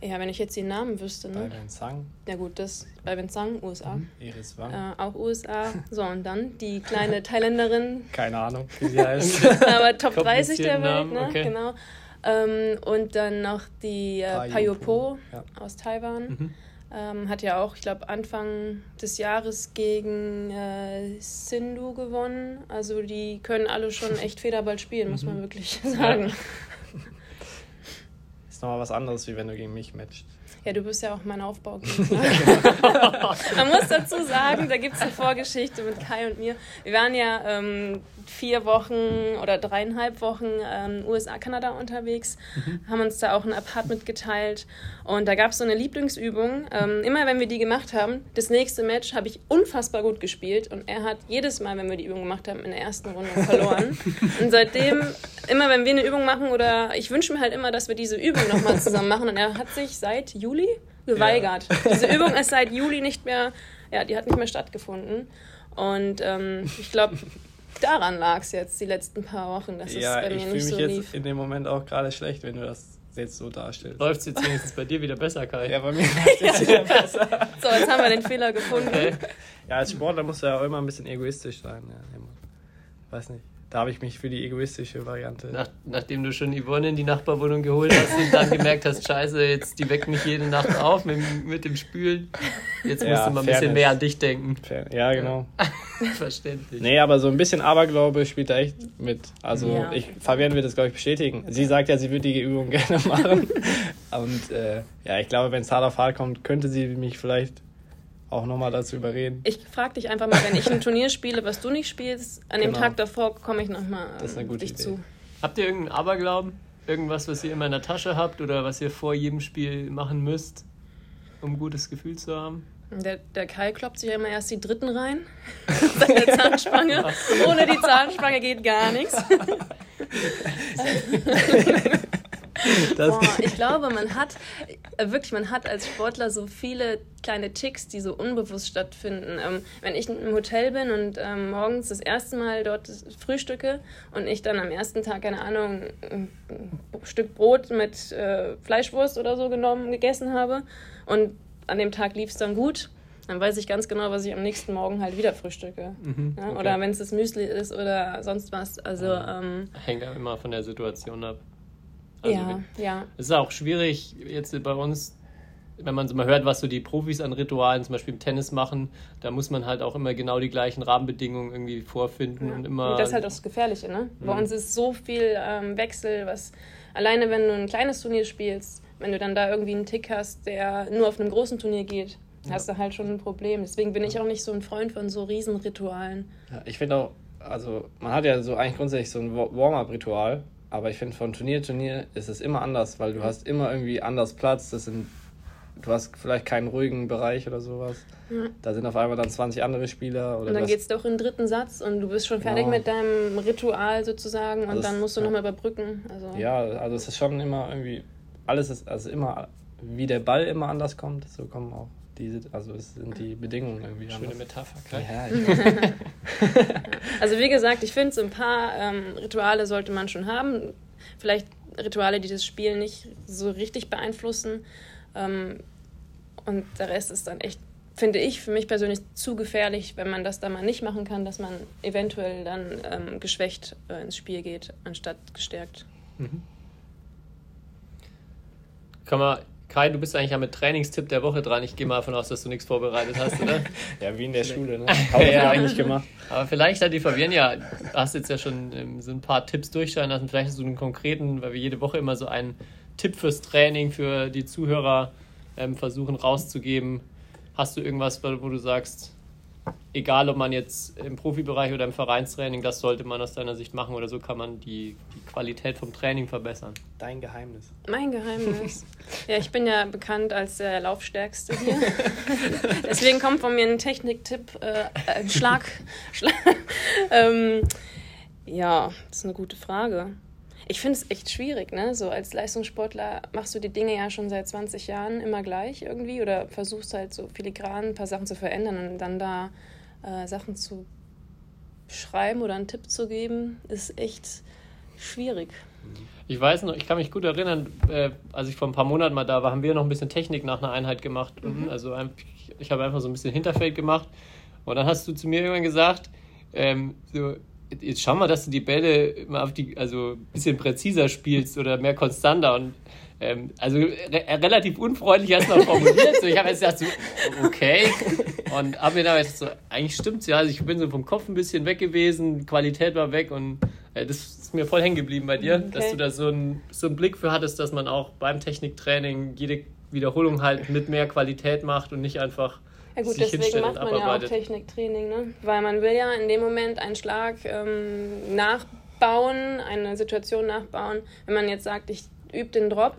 Ja, wenn ich jetzt die Namen wüsste, Bei ne? den Sang, Ja gut, das bei Vincent, USA. Iris Wang. Äh, auch USA. So, und dann die kleine Thailänderin, Keine Ahnung, wie sie heißt. aber Top 30 der Welt, Namen, ne? okay. Genau. Ähm, und dann noch die äh, Payo Payo Po, Po ja. aus Taiwan. Mhm. Ähm, hat ja auch, ich glaube, Anfang des Jahres gegen äh, Sindhu gewonnen. Also die können alle schon echt Federball spielen, muss Mhm. man wirklich sagen. Ist nochmal was anderes, wie wenn du gegen mich matchst. Ja, du bist ja auch mein Aufbaugegner. Man muss dazu sagen, da gibt es eine Vorgeschichte mit Kai und mir. Wir waren ja ähm, vier Wochen oder dreieinhalb Wochen ähm, USA, Kanada unterwegs, haben uns da auch ein Apartment geteilt und da gab es so eine Lieblingsübung. Ähm, immer wenn wir die gemacht haben, das nächste Match habe ich unfassbar gut gespielt und er hat jedes Mal, wenn wir die Übung gemacht haben, in der ersten Runde verloren. und seitdem, immer wenn wir eine Übung machen oder ich wünsche mir halt immer, dass wir diese Übung nochmal zusammen machen und er hat sich seit Juli geweigert. Diese Übung ist seit Juli nicht mehr, ja, die hat nicht mehr stattgefunden. Und ähm, ich glaube, daran lag es jetzt die letzten paar Wochen, dass ja, es bei ich mir fühle nicht mich so jetzt lief. in dem Moment auch gerade schlecht, wenn du das jetzt so darstellst. Läuft es jetzt wenigstens bei dir wieder besser, Kai? Ja, bei mir läuft jetzt wieder besser. So, jetzt haben wir den Fehler gefunden. Okay. Ja, als Sportler musst du ja auch immer ein bisschen egoistisch sein. Ja, immer. Weiß nicht. Da habe ich mich für die egoistische Variante. Nach, nachdem du schon Yvonne in die Nachbarwohnung geholt hast und dann gemerkt hast, scheiße, jetzt die weckt mich jede Nacht auf mit, mit dem Spülen. Jetzt musst Ja, du mal ein bisschen Fairness. mehr an dich denken. Ja, genau. Verständlich. Nee, aber so ein bisschen Aberglaube spielt da echt mit. Also Ja. ich, Fabian wird das, glaube ich, bestätigen. Sie sagt ja, sie würde die Übung gerne machen. Und äh, ja, ich glaube, wenn es hart auf hart kommt, könnte sie mich vielleicht auch nochmal dazu überreden. Ich frage dich einfach mal, wenn ich ein Turnier spiele, was du nicht spielst, an dem Genau. Tag davor komme ich nochmal Das ist eine ähm, dich Idee. zu. Habt ihr irgendeinen Aberglauben? Irgendwas, was ihr immer in der Tasche habt oder was ihr vor jedem Spiel machen müsst, um ein gutes Gefühl zu haben? Der, der Kai kloppt sich ja immer erst die dritten rein. Seine Zahnspange. Ohne die Zahnspange geht gar nichts. Das, Boah, ich glaube, man hat äh, wirklich, man hat als Sportler so viele kleine Ticks, die so unbewusst stattfinden. Ähm, wenn ich im Hotel bin und ähm, morgens das erste Mal dort frühstücke und ich dann am ersten Tag, keine Ahnung, ein Stück Brot mit äh, Fleischwurst oder so genommen, gegessen habe und an dem Tag lief es dann gut, dann weiß ich ganz genau, was ich am nächsten Morgen halt wieder frühstücke. ja, okay. Oder wenn es das Müsli ist oder sonst was. Also, ähm, Hängt ja immer von der Situation ab. Also ja, wenn- ja. Es ist auch schwierig jetzt bei uns, wenn man so mal hört, was so die Profis an Ritualen zum Beispiel im Tennis machen, da muss man halt auch immer genau die gleichen Rahmenbedingungen irgendwie vorfinden und immer. Und das ist halt auch das Gefährliche, ne? Bei uns ist so viel ähm, Wechsel, was alleine wenn du ein kleines Turnier spielst, wenn du dann da irgendwie einen Tick hast, der nur auf einem großen Turnier geht, hast du halt schon ein Problem. Deswegen bin ich auch nicht so ein Freund von so Riesenritualen. Ja, ich finde auch, also man hat ja so eigentlich grundsätzlich so ein Wa- Warm-up-Ritual, aber ich finde, von Turnier zu Turnier ist es immer anders, weil du hast immer irgendwie anders Platz. Das sind, du hast vielleicht keinen ruhigen Bereich oder sowas. Ja. Da sind auf einmal dann 20 andere Spieler. Oder Und dann geht es doch in den dritten Satz und du bist schon fertig Genau. mit deinem Ritual sozusagen und Also dann musst du ja. nochmal überbrücken. Also, Ja, also es ist schon immer irgendwie, alles ist, also immer, wie der Ball immer anders kommt, so kommen auch diese, also es sind die Bedingungen irgendwie Schöne anders. Metapher, Kai. Ja, ich Also wie gesagt, ich finde, so ein paar ähm, Rituale sollte man schon haben. Vielleicht Rituale, die das Spiel nicht so richtig beeinflussen. Ähm, und der Rest ist dann echt, finde ich, für mich persönlich zu gefährlich, wenn man das da mal nicht machen kann, dass man eventuell dann ähm, geschwächt äh, ins Spiel geht, anstatt gestärkt. Kann man, Kai, du bist eigentlich ja mit Trainingstipp der Woche dran. Ich gehe mal davon aus, dass du nichts vorbereitet hast, oder? ja, wie in der Schule, ne? Haben wir Ja. eigentlich gemacht. Aber vielleicht hat die Fabienne ja, hast jetzt ja schon ähm, so ein paar Tipps durchscheinen lassen. Vielleicht hast du einen konkreten, weil wir jede Woche immer so einen Tipp fürs Training für die Zuhörer ähm, versuchen rauszugeben. Hast du irgendwas, wo wo du sagst, egal ob man jetzt im Profibereich oder im Vereinstraining, das sollte man aus deiner Sicht machen oder so kann man die, die Qualität vom Training verbessern? Dein Geheimnis. Mein Geheimnis. ja, ich bin ja bekannt als der Laufstärkste hier. Deswegen kommt von mir ein Techniktipp, äh, ein Schlag. Schlag. ähm, ja, das ist eine gute Frage. Ich finde es echt schwierig, ne? So als Leistungssportler machst du die Dinge ja schon seit 20 Jahren immer gleich irgendwie oder versuchst halt so filigran ein paar Sachen zu verändern und dann da äh, Sachen zu schreiben oder einen Tipp zu geben, ist echt schwierig. Ich weiß noch, ich kann mich gut erinnern, äh, als ich vor ein paar Monaten mal da war, haben wir noch ein bisschen Technik nach einer Einheit gemacht. unten. Also ein- ich, ich habe einfach so ein bisschen Hinterfeld gemacht. Und dann hast du zu mir irgendwann gesagt, ähm, so, jetzt schau mal, dass du die Bälle mal auf die, also ein bisschen präziser spielst oder mehr konstanter. Und ähm, also re relativ unfreundlich noch formuliert. So, ich habe jetzt gedacht, so, okay. Und habe mir dann gedacht, so, eigentlich stimmt's ja. Also ich bin so vom Kopf ein bisschen weg gewesen, Qualität war weg und äh, das ist mir voll hängen geblieben bei dir, dass Okay. du da so einen so einen Blick für hattest, dass man auch beim Techniktraining jede Wiederholung halt mit mehr Qualität macht und nicht einfach Ja gut, sich deswegen macht man ja auch. Techniktraining, ne? Weil man will ja in dem Moment einen Schlag ähm, nachbauen, eine Situation nachbauen. Wenn man jetzt sagt, ich übe den Drop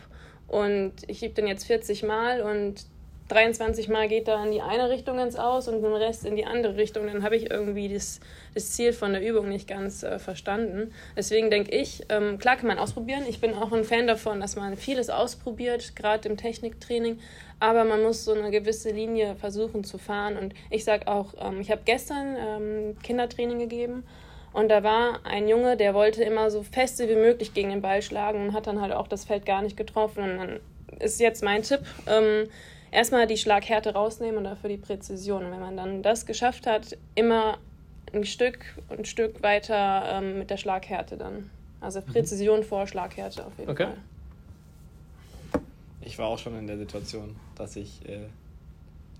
und ich übe den jetzt 40 Mal und 23 Mal geht da in die eine Richtung ins Aus und den Rest in die andere Richtung, dann habe ich irgendwie das, das Ziel von der Übung nicht ganz äh, verstanden. Deswegen denke ich, ähm, klar kann man ausprobieren. Ich bin auch ein Fan davon, dass man vieles ausprobiert, gerade im Techniktraining. Aber man muss so eine gewisse Linie versuchen zu fahren. Und ich sage auch, ähm, ich habe gestern ähm, Kindertraining gegeben. Und da war ein Junge, der wollte immer so feste wie möglich gegen den Ball schlagen und hat dann halt auch das Feld gar nicht getroffen. Und dann ist jetzt mein Tipp, ähm, erstmal die Schlaghärte rausnehmen und dafür die Präzision. Und wenn man dann das geschafft hat, immer ein Stück ein Stück weiter ähm, mit der Schlaghärte dann. Also Präzision vor Schlaghärte auf jeden Okay. Fall. Ich war auch schon in der Situation, dass ich äh,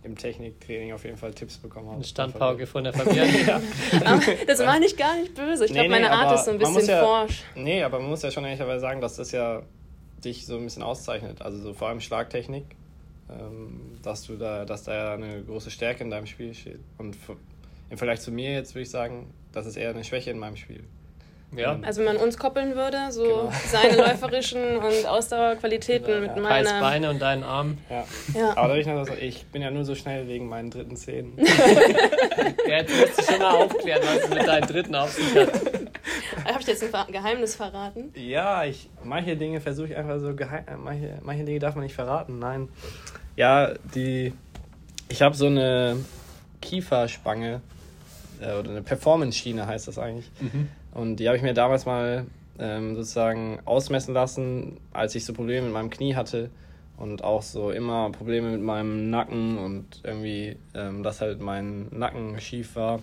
im Techniktraining auf jeden Fall Tipps bekommen habe. eine Standpauke von der Fabienne. ja. Das meine ich gar nicht böse. Ich Nee, glaube, meine nee, Art ist so ein bisschen ja- forsch. Nee, aber man muss ja schon ehrlicherweise sagen, dass das ja dich so ein bisschen auszeichnet. Also so vor allem Schlagtechnik, ähm, dass du da, dass da ja eine große Stärke in deinem Spiel steht. Und im Vergleich zu mir jetzt würde ich sagen, das ist eher eine Schwäche in meinem Spiel. Ja. Also wenn man uns koppeln würde, so Genau. seine läuferischen und Ausdauerqualitäten mit Ja. Kais meiner. Beine und deinen Arm. Ja. Ja. Aber da will ich bin ja nur so schnell wegen meinen dritten Zähnen. Ja, jetzt musst du schon mal aufklären, was es mit deinen dritten auf sich hat. Habe ich jetzt ein Geheimnis verraten? Ja, ich manche Dinge versuche ich einfach so geheim, manche, manche Dinge darf man nicht verraten. Nein. Ja, die ich habe so eine Kieferspange äh, oder eine Performance-Schiene heißt das eigentlich. Und die habe ich mir damals mal ähm, sozusagen ausmessen lassen, als ich so Probleme mit meinem Knie hatte und auch so immer Probleme mit meinem Nacken und irgendwie, ähm, dass halt mein Nacken schief war.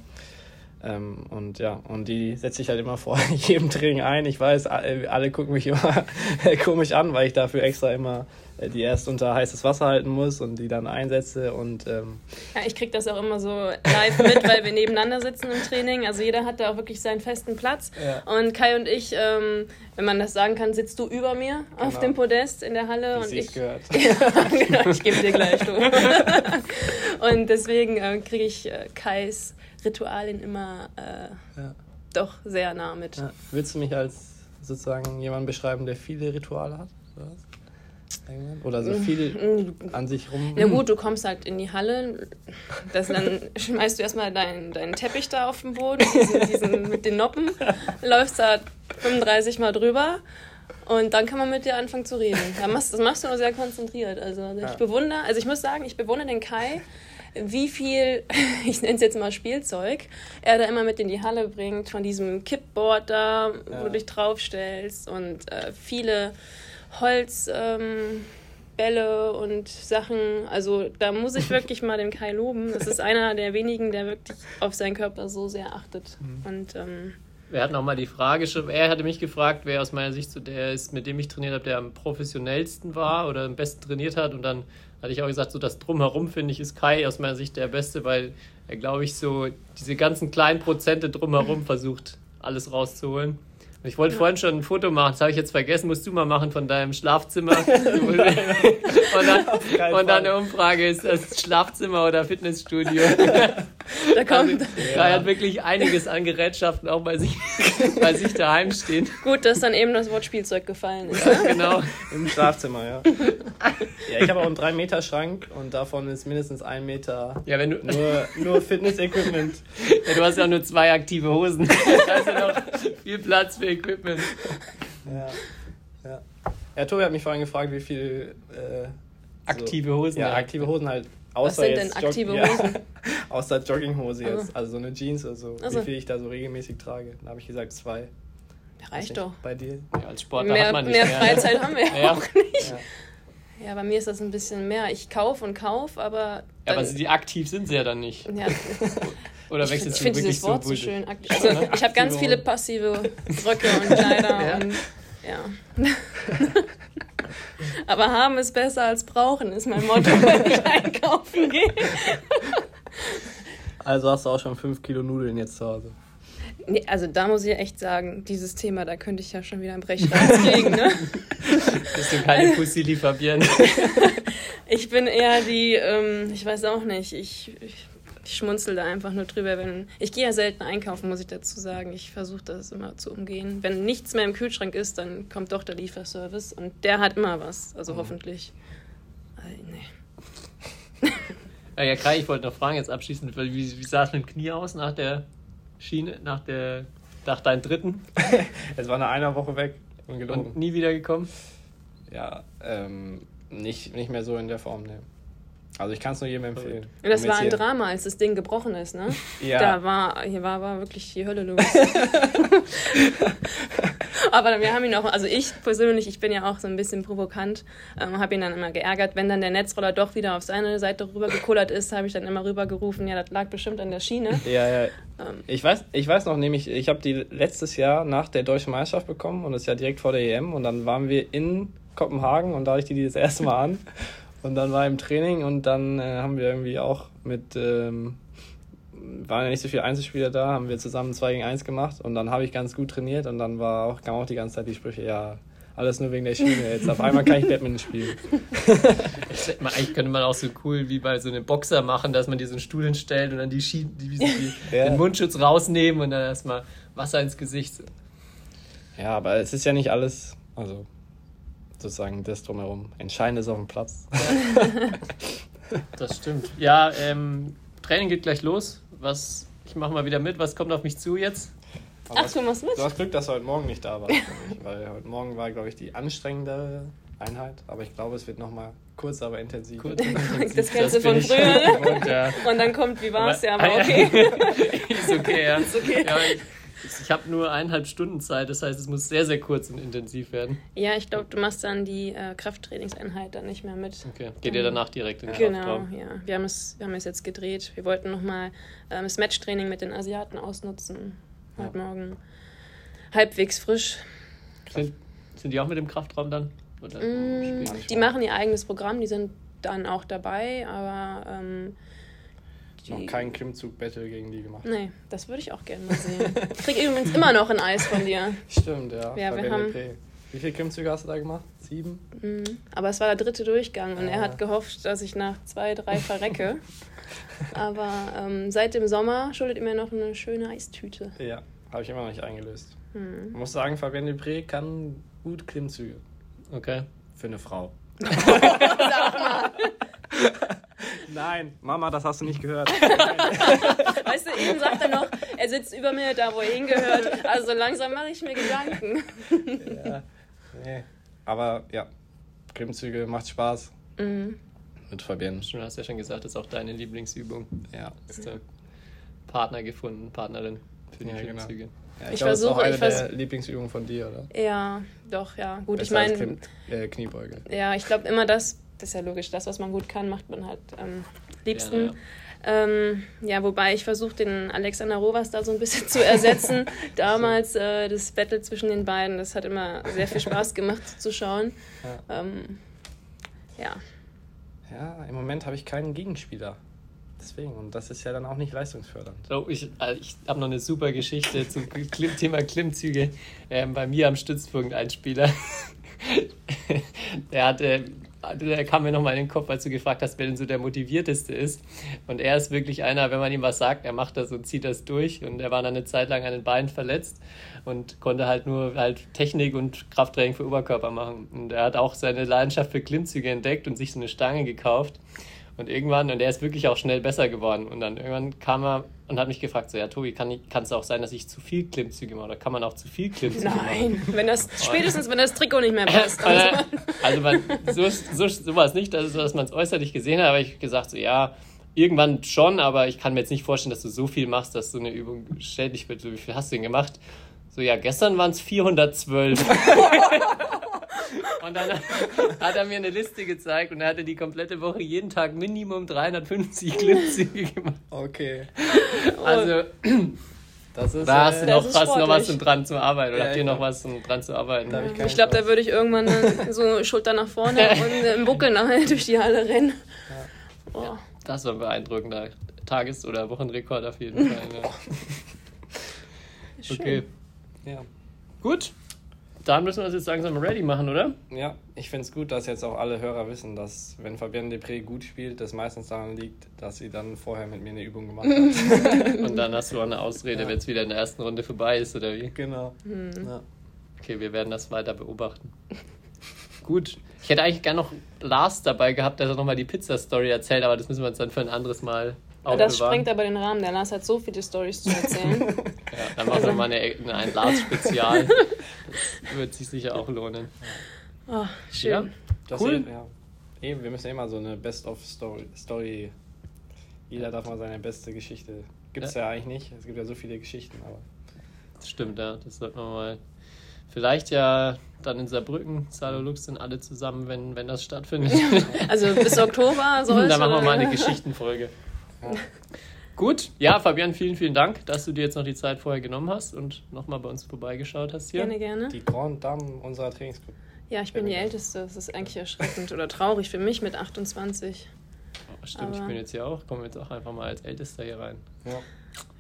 Ähm, und ja, und die setze ich halt immer vor jedem Training ein. Ich weiß, alle, alle gucken mich immer komisch an, weil ich dafür extra immer äh, die erst unter heißes Wasser halten muss und die dann einsetze. Und ähm, Ja, ich kriege das auch immer so live mit, weil wir nebeneinander sitzen im Training. Also jeder hat da auch wirklich seinen festen Platz. Ja. Und Kai und ich, ähm, wenn man das sagen kann, sitzt du über mir auf Genau. dem Podest in der Halle wie und ich. gehört. genau, ich gebe dir gleich du. und deswegen äh, kriege ich äh, Kais Ritualien immer äh, Ja. doch sehr nah mit. Ja. Willst du mich als sozusagen jemanden beschreiben, der viele Rituale hat? Oder, so viel an sich rum. Na gut, du kommst halt in die Halle, das, dann schmeißt du erstmal deinen, deinen Teppich da auf den Boden, diesen, diesen, mit den Noppen, läufst da 35 Mal drüber und dann kann man mit dir anfangen zu reden. Das machst du nur sehr konzentriert. Also ich bewundere, also ich muss sagen, ich bewundere den Kai, wie viel, ich nenne es jetzt mal Spielzeug, er da immer mit in die Halle bringt, von diesem Kippboard da, ja. wo du dich draufstellst und äh, viele Holzbälle ähm, und Sachen. Also da muss ich wirklich mal den Kai loben. Das ist einer der wenigen, der wirklich auf seinen Körper so sehr achtet. Mhm. Und ähm, wir hatten auch mal die Frage schon, er hatte mich gefragt, wer aus meiner Sicht so der ist, mit dem ich trainiert habe, der am professionellsten war oder am besten trainiert hat. Und dann hatte ich auch gesagt, so das Drumherum finde ich ist Kai aus meiner Sicht der Beste, weil er, glaube ich, so diese ganzen kleinen Prozente drumherum versucht, alles rauszuholen. Ich wollte vorhin schon ein Foto machen, das habe ich jetzt vergessen, musst du mal machen von deinem Schlafzimmer. und, dann, und dann eine Umfrage, ist das Schlafzimmer oder Fitnessstudio? Da kommt. Also, ja. hat wirklich einiges an Gerätschaften auch bei sich, bei sich daheim stehen. Gut, dass dann eben das Wort Spielzeug gefallen ist. Ja, genau. Im Schlafzimmer, ja. Ja, ich habe auch einen 3-Meter-Schrank und davon ist mindestens ein Meter ja, wenn du nur, nur Fitness-Equipment. Ja, du hast ja nur zwei aktive Hosen. Da ist ja noch viel Platz für Equipment. Ja. Ja. ja, Tobi hat mich vorhin gefragt, wie viel. Äh, aktive Hosen. Ja, aktive Hosen halt. Außer Was sind denn aktive Jog Hosen? Ja, außer Jogginghose jetzt. Also. also so eine Jeans oder so. Also. Wie viel ich da so regelmäßig trage. Da habe ich gesagt zwei. Reicht doch. Bei dir? Ja, als Sportler mehr, hat man nicht mehr. Mehr Freizeit haben wir ja auch nicht. Ja. ja. bei mir ist das ein bisschen mehr. Ich kaufe und kaufe, aber. Ja, aber die aktiv sind sie ja dann nicht. Ja. Oder wechselst ich, du ich wirklich dieses Wort so, so schön. Also, ich habe ganz viele passive Röcke und Kleider ja. und ja. Aber haben ist besser als brauchen, ist mein Motto, wenn ich einkaufen gehe. Also hast du auch schon 5 Kilo Nudeln jetzt zu Hause. Nee, also da muss ich echt sagen, dieses Thema, da könnte ich ja schon wieder ein Brechreiz kriegen, ne? Bist du keine Pussy, die Fabienne? ich bin eher die, ähm, ich weiß auch nicht, ich, ich ich schmunzel da einfach nur drüber, wenn. Ich gehe ja selten einkaufen, muss ich dazu sagen. Ich versuche das immer zu umgehen. Wenn nichts mehr im Kühlschrank ist, dann kommt doch der Lieferservice und der hat immer was. Also mhm. hoffentlich. Äh, nee. ja, ja, Kai, ich wollte noch fragen jetzt abschließend, wie, wie sah es mit dem Knie aus nach der Schiene, nach der nach deinem dritten? es war nach einer Woche weg. Und nie wieder gekommen? Ja, ähm, nicht, nicht mehr so in der Form, ne. Also ich kann es nur jedem empfehlen. Das war ein Drama, als das Ding gebrochen ist, ne? Ja. Da war, hier war, war wirklich die Hölle los. Aber wir haben ihn auch, also ich persönlich, ich bin ja auch so ein bisschen provokant, ähm, habe ihn dann immer geärgert. Wenn dann der Netzroller doch wieder auf seine Seite rübergekullert ist, habe ich dann immer rübergerufen, ja, das lag bestimmt an der Schiene. Ja, ja. Ähm. Ich, weiß, ich weiß noch nämlich, ich habe die letztes Jahr nach der Deutschen Meisterschaft bekommen und das ist ja direkt vor der EM und dann waren wir in Kopenhagen und da hatte ich die das erste Mal an. Und dann war im Training und dann äh, haben wir irgendwie auch mit, ähm, waren ja nicht so viele Einzelspieler da, haben wir zusammen 2 gegen 1 gemacht und dann habe ich ganz gut trainiert und dann war auch, kam auch die ganze Zeit die Sprüche, ja, alles nur wegen der Schiene. Jetzt auf einmal kann ich Badminton spielen. eigentlich könnte man auch so cool wie bei so einem Boxer machen, dass man diesen Stuhl hinstellt und dann die, Schiene, die, die ja. den Mundschutz rausnehmen und dann erstmal Wasser ins Gesicht. Ja, aber es ist ja nicht alles, also sozusagen das drumherum. Entscheidend ist auf dem Platz. das stimmt. Ja, ähm, Training geht gleich los. Was, ich mache mal wieder mit. Was kommt auf mich zu jetzt? Aber Ach, du machst mit? Du hast Glück, dass du heute Morgen nicht da warst, weil heute Morgen war, glaube ich, die anstrengende Einheit. Aber ich glaube, es wird nochmal kurz, aber intensiv. Kurz intensiv. Das kennst du von früher. Und, ja. und dann kommt, wie war es? Ja, aber okay. ist okay, ja. Ist okay. Ja, ich, ich habe nur eineinhalb Stunden Zeit, das heißt, es muss sehr, sehr kurz und intensiv werden. Ja, ich glaube, du machst dann die äh, Krafttrainingseinheit dann nicht mehr mit. Okay, geht ihr danach direkt in den Genau, Kraftraum? ja. Wir haben, es, wir haben es jetzt gedreht. Wir wollten nochmal ähm, das Matchtraining mit den Asiaten ausnutzen. Heute ja. Morgen. Halbwegs frisch. Sind, sind die auch mit dem Kraftraum dann? Mm, die machen ihr eigenes Programm, die sind dann auch dabei, aber ähm, noch keinen Klimmzug-Battle gegen die gemacht. Nee, das würde ich auch gerne mal sehen. Ich krieg übrigens immer noch ein Eis von dir. Stimmt, ja. ja wir haben... Wie viele Klimmzüge hast du da gemacht? Sieben? Mhm. Aber es war der dritte Durchgang und er hat gehofft, dass ich nach zwei, drei verrecke. Aber ähm, seit dem Sommer schuldet er mir noch eine schöne Eistüte. Ja, habe ich immer noch nicht eingelöst. Ich muss sagen, Fabienne Dupré kann gut Klimmzüge. Okay. Für eine Frau. Nein, Mama, das hast du nicht gehört. Weißt du, eben sagt er noch, er sitzt über mir, da wo er hingehört. Also langsam mache ich mir Gedanken. ja. Nee. Aber ja, Klimmzüge macht Spaß. Mit Fabienne. Du hast ja schon gesagt, das ist auch deine Lieblingsübung. Ja. Hast du Partner gefunden, Partnerin für die Ja, genau. Klimmzüge. ja Ich ist auch versuche- eine ich vers- der Lieblingsübungen von dir, oder? Ja, doch, ja. Gut, ich Besser als meine, äh, Kniebeuge. ja, ich glaube immer das, das ist ja logisch, das, was man gut kann, macht man halt am liebsten. Ja, Ähm, ja, wobei ich versuche, den Alexander Rovas da so ein bisschen zu ersetzen. Damals äh, das Battle zwischen den beiden, das hat immer sehr viel Spaß gemacht zu schauen. Ähm, ja. Ja, im Moment habe ich keinen Gegenspieler. Deswegen, und das ist ja dann auch nicht leistungsfördernd. So, ich äh, ich habe noch eine super Geschichte zum Klim Thema Klimmzüge. Ähm, bei mir am Stützpunkt ein Spieler. der hatte, der kam mir nochmal in den Kopf, als du gefragt hast, wer denn so der motivierteste ist. Und er ist wirklich einer, wenn man ihm was sagt, er macht das und zieht das durch. Und er war dann eine Zeit lang an den Beinen verletzt und konnte halt nur halt Technik und Krafttraining für Oberkörper machen. Und er hat auch seine Leidenschaft für Klimmzüge entdeckt und sich so eine Stange gekauft. Und irgendwann, und er ist wirklich auch schnell besser geworden. Und dann irgendwann kam er und hat mich gefragt, so, ja, Tobi, kann kann es auch sein, dass ich zu viel Klimmzüge mache? Oder kann man auch zu viel Klimmzüge machen? Nein, wenn das, spätestens wenn das Trikot nicht mehr passt. Äh, also man, so, so, so war es nicht, dass, dass man es äußerlich gesehen hat, aber ich gesagt, so ja, irgendwann schon, aber ich kann mir jetzt nicht vorstellen, dass du so viel machst, dass so eine Übung schädlich wird. So, wie viel hast du denn gemacht? So, ja, gestern waren es 412. und dann hat er mir eine Liste gezeigt und er hatte die komplette Woche jeden Tag Minimum 350 Klimmzüge gemacht. Okay. Also, Das ist. da hast du äh, noch, ist hast noch was, dran zu arbeiten. Oder Ja, habt ihr ich noch glaub- was, dran zu arbeiten? Da ich Ich glaube, da würde ich irgendwann so Schulter nach vorne und im Buckel nachher durch die Halle rennen. Oh. Das war ein beeindruckender Tages- oder Wochenrekord auf jeden Fall. Ja. Schön. Okay, Ja. gut. Dann müssen wir uns jetzt langsam ready machen, oder? Ja, ich finde es gut, dass jetzt auch alle Hörer wissen, dass wenn Fabienne Depré gut spielt, das meistens daran liegt, dass sie dann vorher mit mir eine Übung gemacht hat. Und dann hast du auch eine Ausrede, Ja. wenn es wieder in der ersten Runde vorbei ist, oder wie? genau. Ja. Okay, wir werden das weiter beobachten. Gut. Ich hätte eigentlich gern noch Lars dabei gehabt, dass er nochmal die Pizza-Story erzählt, aber das müssen wir uns dann für ein anderes Mal aufbewahren. Das sprengt aber den Rahmen. Der Lars hat so viele Stories zu erzählen. Ja, dann machen wir mal eine, eine, ein Lars-Spezial. Das wird sich sicher auch lohnen. Oh, schön. Ja. Das Cool. Hier, ja. Eben, wir müssen immer so eine Best-of-Story. Story. Jeder darf mal seine beste Geschichte. Gibt es ja. eigentlich nicht. Es gibt ja so viele Geschichten, aber. Das stimmt, ja. Das sollten wir mal. Vielleicht ja dann in Saarbrücken, Salo Lux sind alle zusammen, wenn, wenn das stattfindet. Also bis Oktober soll es. dann machen wir mal eine Geschichtenfolge. Gut, ja, Fabian, vielen, vielen Dank, dass du dir jetzt noch die Zeit vorher genommen hast und nochmal bei uns vorbeigeschaut hast hier. Gerne, gerne. Die Grand Dame unserer Trainingsgruppe. Ja, ich bin die Älteste. Das ist eigentlich erschreckend oder traurig für mich mit 28. Oh, Stimmt, ich Aber- bin jetzt hier auch, komme jetzt auch einfach mal als Ältester hier rein. Ja.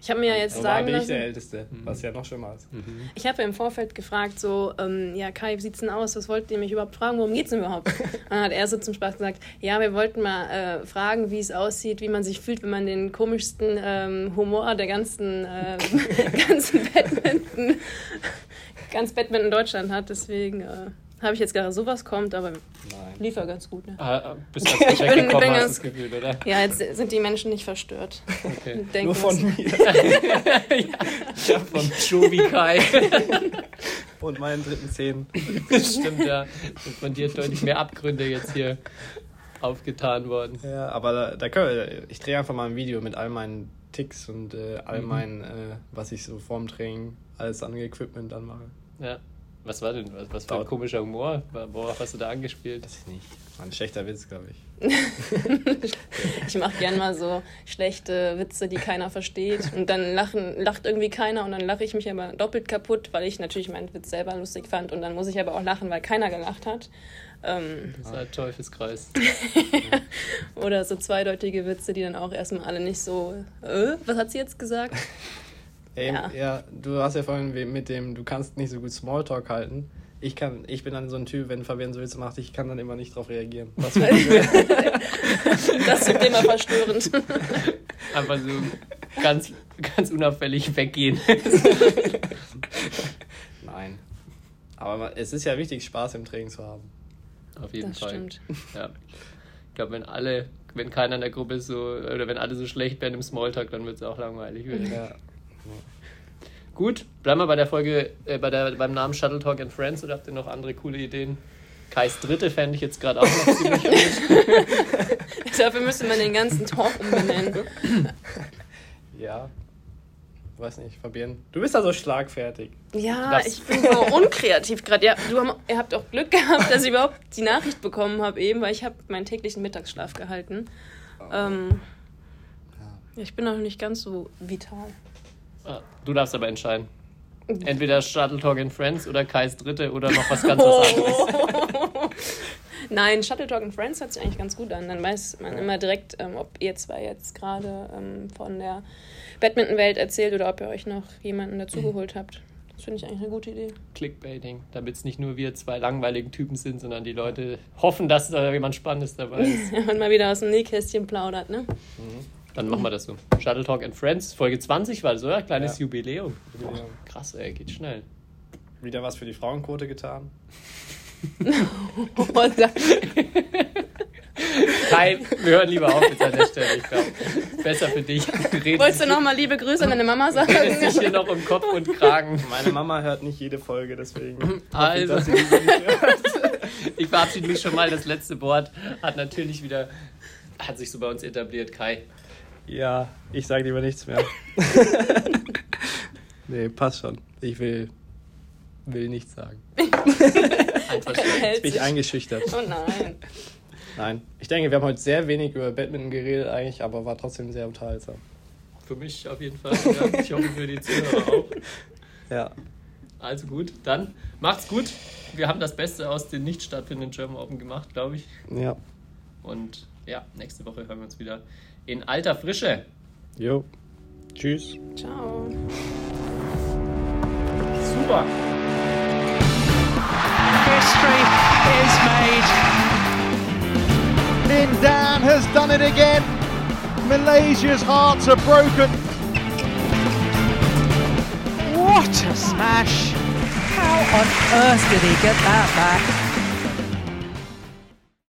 Ich habe mir ja jetzt So sagen war ich lassen. der Älteste, was ja noch schlimmer ist. Ich habe ja im Vorfeld gefragt, so, ähm, ja, Kai, wie sieht's denn aus? Was wollt ihr mich überhaupt fragen? Worum geht's denn überhaupt? Und dann hat er so zum Spaß gesagt, ja, wir wollten mal äh, fragen, wie es aussieht, wie man sich fühlt, wenn man den komischsten ähm, Humor der ganzen, äh, ganzen Badminton, ganz Badminton Deutschland hat. Deswegen äh, habe ich jetzt gedacht, sowas kommt, aber Nein. lief ja ganz gut. Ne? Ah, ah, bist gut Ich bin- weggekommen, bin hast ganz- das Gefühl, oder? Ja, jetzt sind die Menschen nicht verstört. Okay. Denken Nur von mir ja, von Jovi Kai. und meinen dritten Zehen. Stimmt, ja. Und von dir deutlich mehr Abgründe jetzt hier aufgetan worden. Ja, aber da, da können wir, ich drehe einfach mal ein Video mit all meinen Ticks und äh, all meinen, äh, was ich so vorm Training alles an Equipment dann mache. Ja. Was war denn, was, was für ein komischer Humor? Worauf hast du da angespielt? Weiß ich nicht. War ein schlechter Witz, glaube ich. Ich mache gern mal so schlechte Witze, die keiner versteht. Und dann lachen, lacht irgendwie keiner und dann lache ich mich aber doppelt kaputt, weil ich natürlich meinen Witz selber lustig fand. Und dann muss ich aber auch lachen, weil keiner gelacht hat. Ähm, Das ist ein Teufelskreis. oder so zweideutige Witze, die dann auch erstmal alle nicht so, äh, was hat sie jetzt gesagt? Ey, Ja. ja. du hast ja vorhin mit dem, du kannst nicht so gut Smalltalk halten. Ich kann, ich bin dann so ein Typ, wenn Fabian so Witze macht, ich kann dann immer nicht drauf reagieren. Was Das ist immer verstörend. Einfach so ganz, ganz unauffällig weggehen. Aber man- es ist ja wichtig, Spaß im Training zu haben. Auf jeden Das Fall. stimmt. Ja. Ich glaube, wenn alle, wenn keiner in der Gruppe so, oder wenn alle so schlecht werden im Smalltalk, dann wird es auch langweilig. Werden. Ja. Gut, bleiben wir bei der Folge, äh, bei der, beim Namen Shuttle Talk and Friends oder habt ihr noch andere coole Ideen? Kais dritte fände ich jetzt gerade auch noch ziemlich gut. Dafür müsste man den ganzen Talk umbenennen. ja. Weiß nicht, Fabian. Du bist da so schlagfertig. Ja, Das- ich bin so unkreativ gerade. Ja, du ihr habt auch Glück gehabt, dass ich überhaupt die Nachricht bekommen habe eben, weil ich habe meinen täglichen Mittagsschlaf gehalten. Ähm, ja, ich bin noch nicht ganz so vital. Ah, Du darfst aber entscheiden. Entweder Shuttle Talk and Friends oder Kais dritte oder noch was ganz was anderes. Nein, Shuttle Talk and Friends hört sich eigentlich ganz gut an. Dann weiß man immer direkt, ähm, ob ihr zwei jetzt gerade ähm, von der Badminton-Welt erzählt oder ob ihr euch noch jemanden dazugeholt habt. Das finde ich eigentlich eine gute Idee. Clickbaiting, damit es nicht nur wir zwei langweiligen Typen sind, sondern die Leute hoffen, dass da jemand Spannendes dabei ist. Man mal wieder aus dem Nähkästchen plaudert, ne? Dann machen wir das so. Shuttle Talk and Friends, Folge 20 war das, oder? Kleines Ja. Jubiläum. Jubiläum. Boah, krass, ey, geht schnell. Wieder was für die Frauenquote getan. Kai, wir hören lieber auf jetzt an der Stelle. Ich glaube, besser für dich. Red Wolltest du nochmal liebe Grüße an deine Mama sagen? redest dich hier noch um Kopf und Kragen. Meine Mama hört nicht jede Folge, deswegen. Also, ich verabschiede mich schon mal. Das letzte Wort hat natürlich wieder, hat sich so bei uns etabliert. Kai, Ja, ich sage lieber nichts mehr. nee, passt schon. Ich will, will nichts sagen. Hält Bin ich eingeschüchtert. Oh nein. Nein. Ich denke, wir haben heute sehr wenig über Badminton geredet eigentlich, aber war trotzdem sehr unterhaltsam. Für mich auf jeden Fall. Ja. Ich hoffe für die Zuhörer auch. Ja. Also gut, dann macht's gut. Wir haben das Beste aus den nicht stattfindenden German Open gemacht, glaube ich. Ja. Und ja, nächste Woche hören wir uns wieder in alter Frische. Jo. Tschüss. Ciao. Super. History is made. Lin Dan has done it again. Malaysia's hearts are broken. What a smash! How on earth did he get that back?